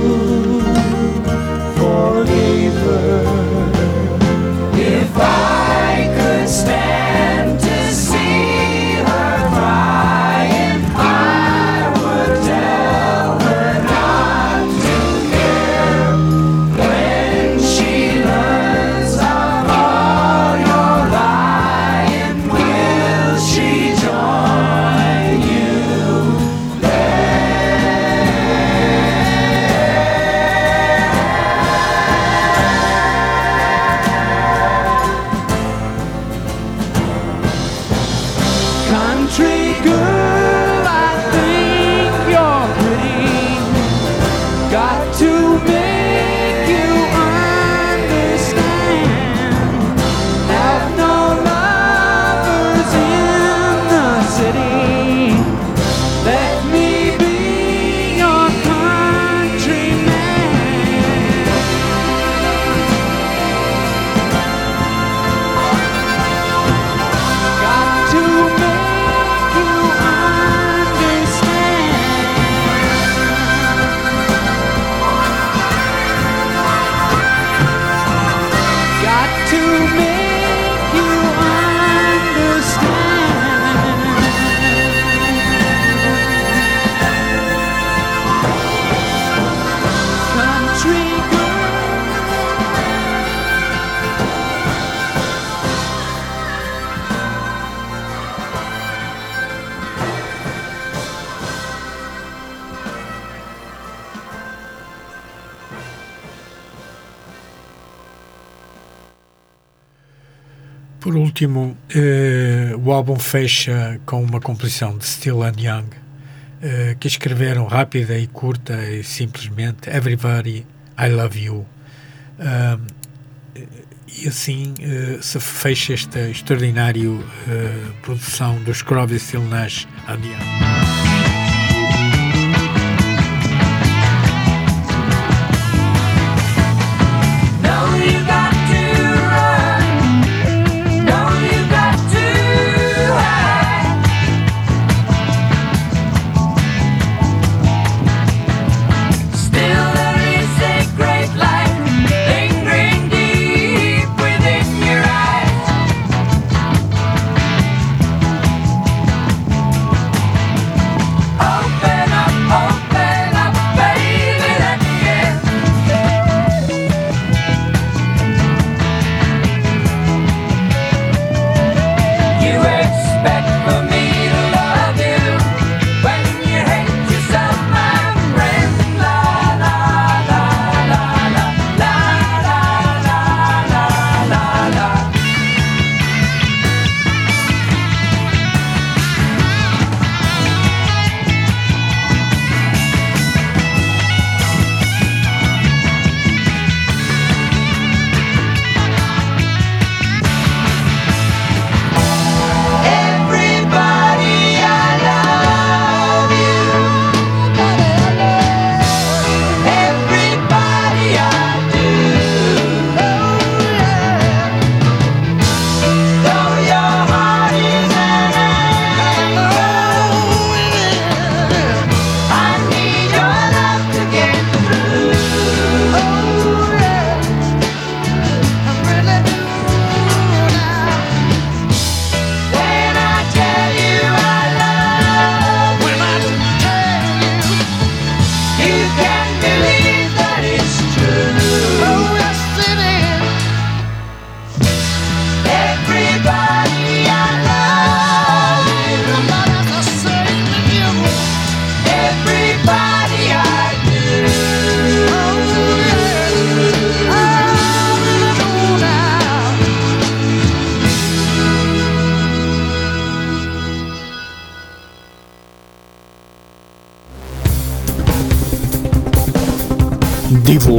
S1: Álbum fecha com uma composição de Still and Young, eh, que escreveram rápida e curta e simplesmente Everybody, I Love You. Um, e assim eh, se fecha esta extraordinária eh, produção dos Crosby, Still Nash and Young.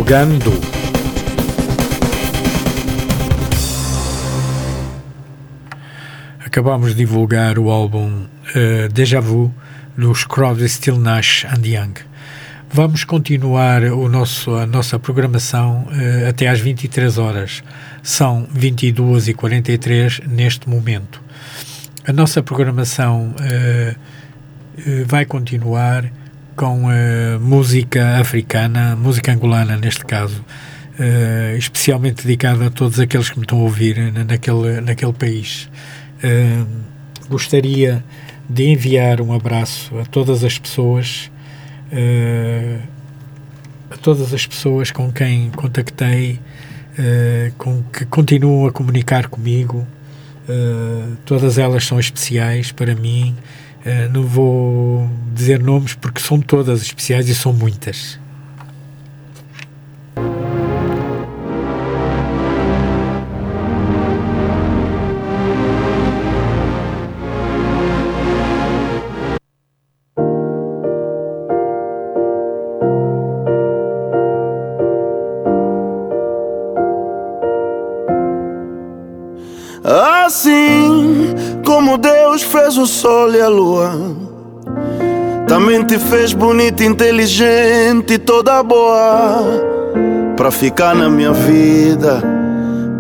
S1: Divulgando. Acabamos de divulgar o álbum eh, Deja Vu dos Crosby, Still Nash and Young. Vamos continuar o nosso, a nossa programação eh, até às 23 horas. São 22 e 43 neste momento. A nossa programação eh, vai continuar com eh, música africana, música angolana neste caso, eh, especialmente dedicada a todos aqueles que me estão a ouvir na- naquele, naquele país. Eh, gostaria de enviar um abraço a todas as pessoas, eh, a todas as pessoas com quem contactei, eh, com que continuam a comunicar comigo. Eh, todas elas são especiais para mim. Eh, não vou dizer nomes porque são todas especiais e são muitas.
S4: Também te fez bonita, inteligente e toda boa. Pra ficar na minha vida,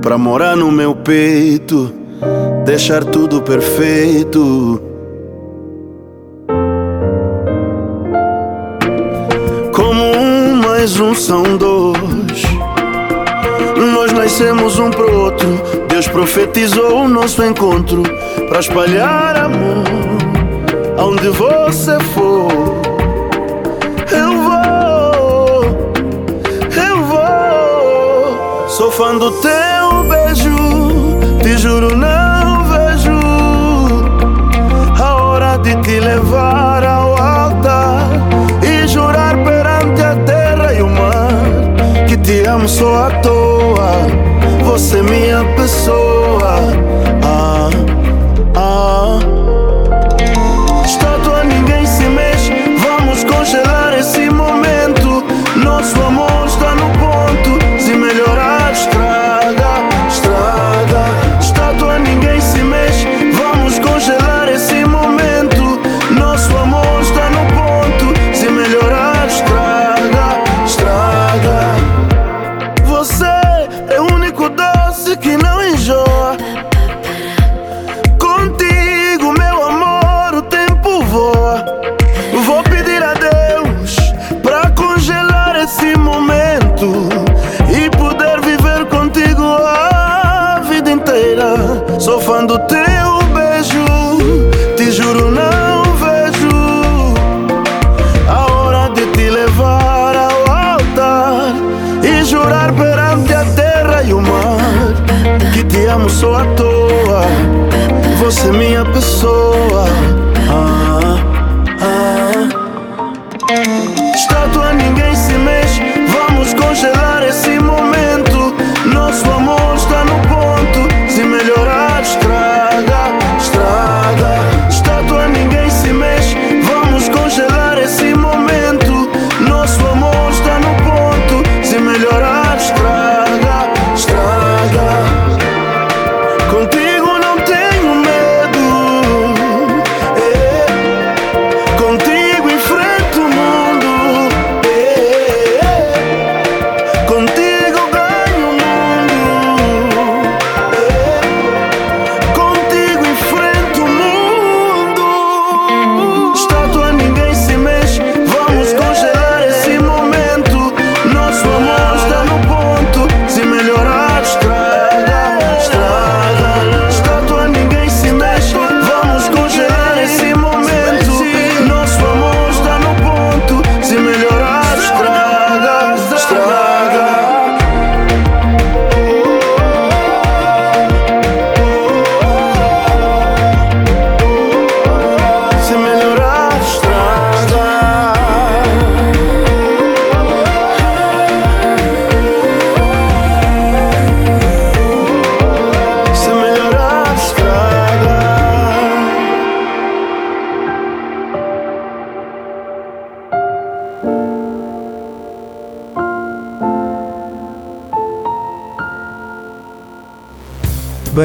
S4: pra morar no meu peito, deixar tudo perfeito. Como um mais um são dois. Nós nascemos um pro outro. Deus profetizou o nosso encontro para espalhar amor aonde você for. Fã do teu beijo, te juro não vejo a hora de te levar ao altar e jurar perante a terra e o mar que te amo só à toa. Você é minha pessoa, você minha pessoa.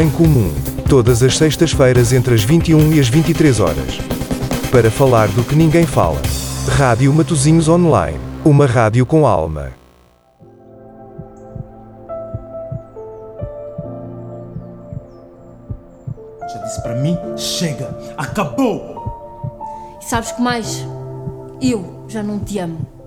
S3: em comum, todas as sextas-feiras entre as 21 e as 23 horas. Para falar do que ninguém fala. Rádio Matozinhos Online, uma rádio com alma.
S12: Já disse para mim, chega, acabou.
S13: E sabes que mais? Eu já não te amo.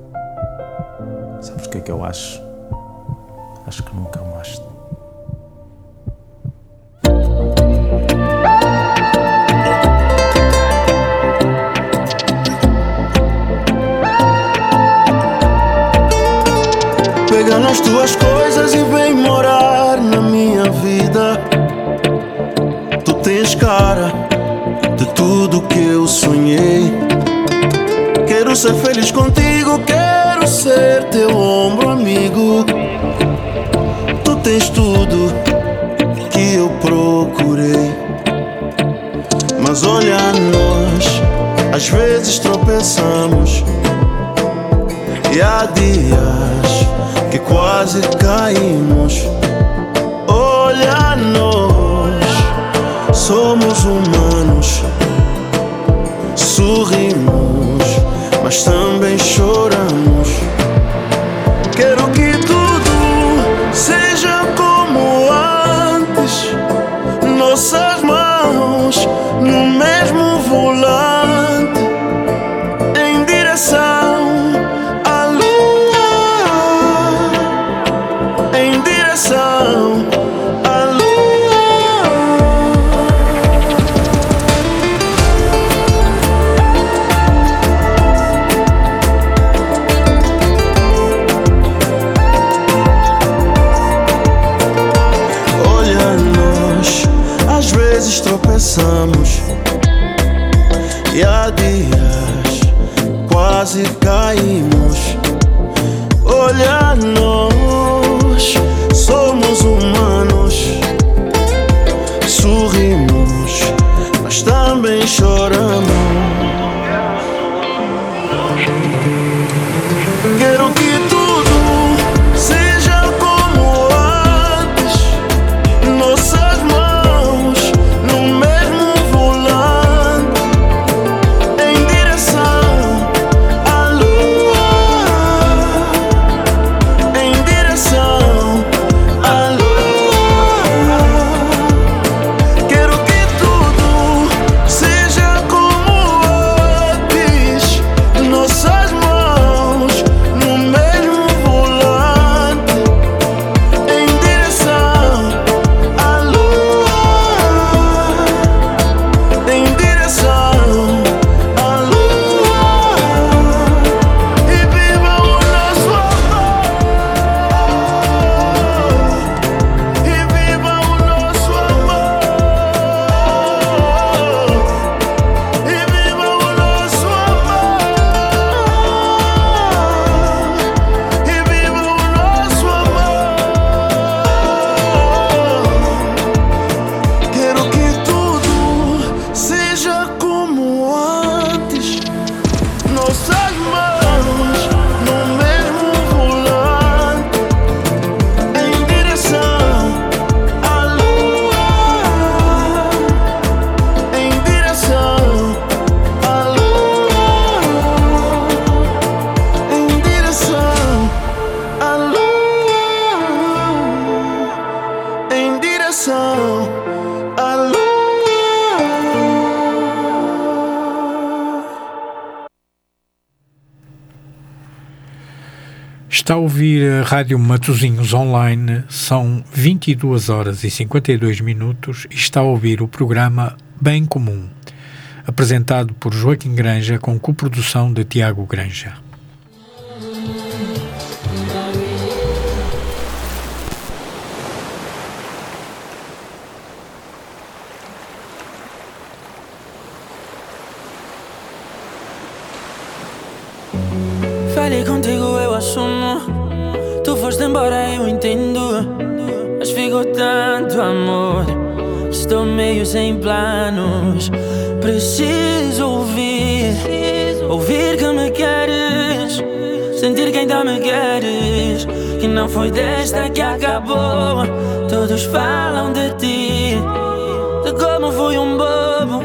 S4: E há dias que quase caímos. Olha-nos, somos humanos. Sorrimos, mas também choramos.
S1: Está a ouvir a Rádio Matozinhos Online, são 22 horas e 52 minutos e está a ouvir o programa Bem Comum, apresentado por Joaquim Granja com coprodução de Tiago Granja.
S14: não foi desta que acabou. Todos falam de ti, de como fui um bobo.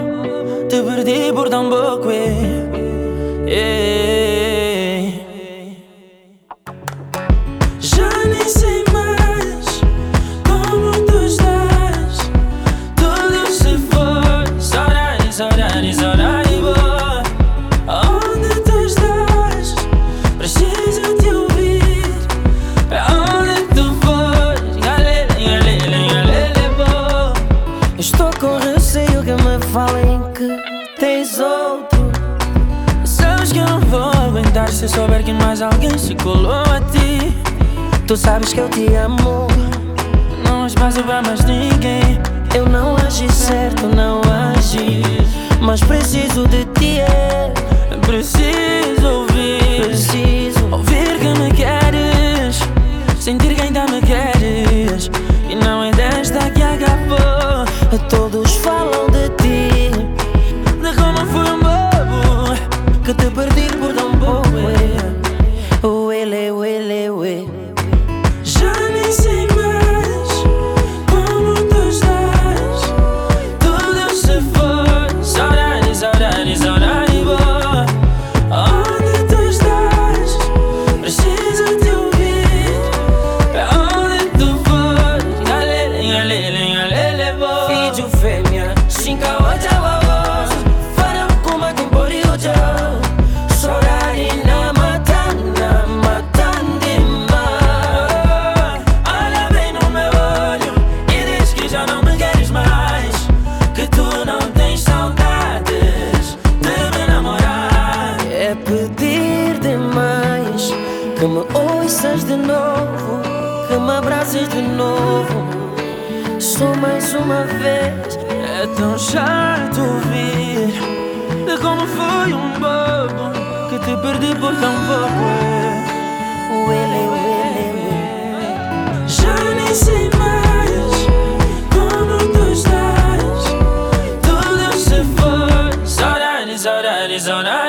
S14: Te perdi por tão pouco.
S15: Yeah. que
S14: mais alguém se colou a ti.
S15: Tu sabes que eu te amo.
S14: Não as espaço pra mais ninguém.
S15: Eu não agi certo, não agi. Mas preciso de ti, é.
S14: Preciso ouvir.
S15: Preciso
S14: ouvir que me queres. Sentir que ainda me queres. isso mais
S15: uma vez.
S14: É tão chato ouvir de como foi um bobo que te perdi por tão pouco.
S15: Willy, Willy, Willy.
S14: Já nem sei mais como tu estás. Tudo se foi.
S1: Saudades, saudades, saudades.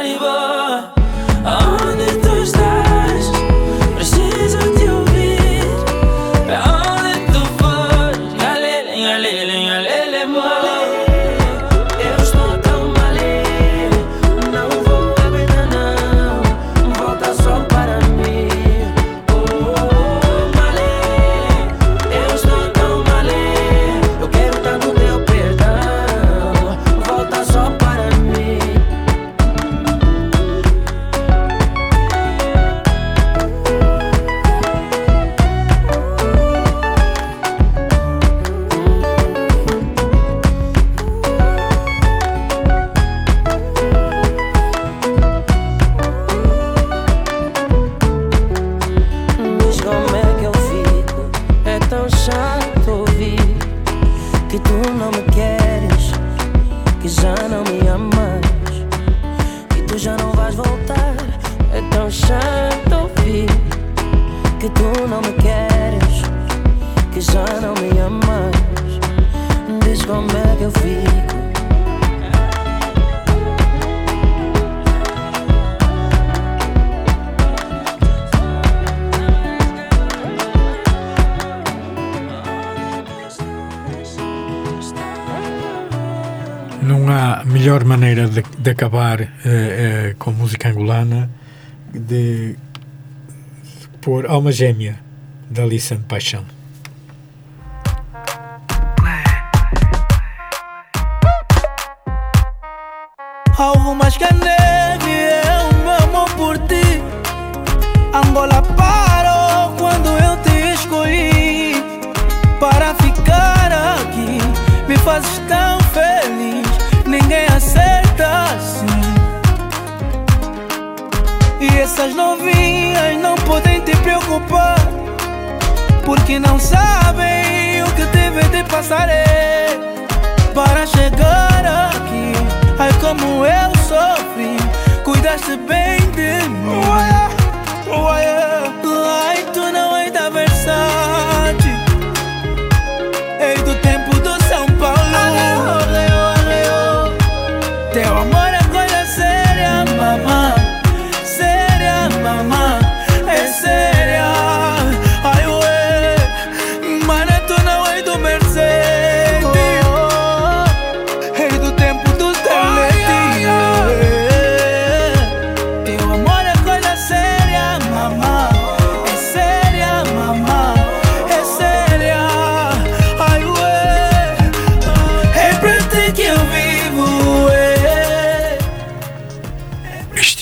S1: Alma Gêmea, da Alissandra Paixão.
S16: Cuidaste bem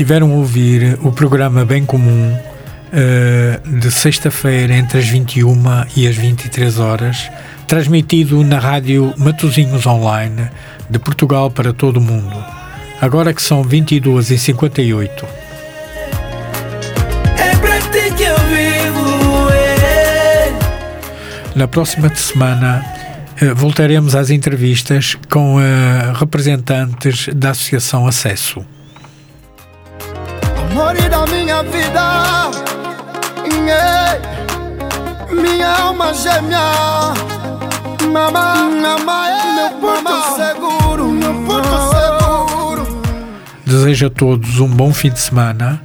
S1: Estiveram a ouvir o programa Bem Comum eh, de sexta-feira entre as 21 e as 23 horas, transmitido na rádio Matosinhos Online de Portugal para todo o mundo. Agora que são 22 e 58
S16: É pra ti que eu vivo, é.
S1: Na próxima semana eh, voltaremos às entrevistas com eh, representantes da Associação Acesso.
S17: Amor da minha vida, minha alma gêmea, mamá, mamá é meu porto seguro, meu porto seguro.
S1: Desejo a todos um bom fim de semana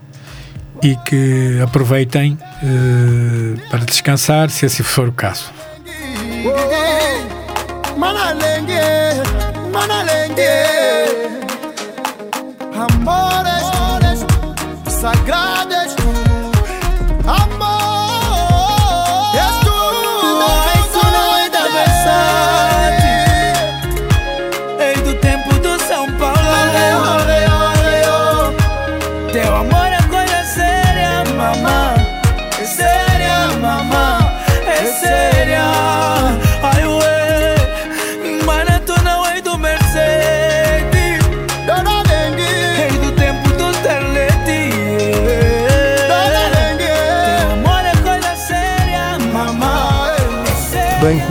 S1: e que aproveitem eh, para descansar, se assim for o caso.
S17: Manalenge, manalenge, sagrados,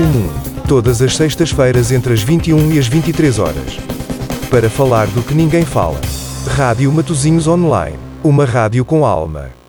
S3: comum. Todas as sextas-feiras entre as 21 e as 23 horas. Para falar do que ninguém fala. Rádio Matozinhos Online. Uma rádio com alma.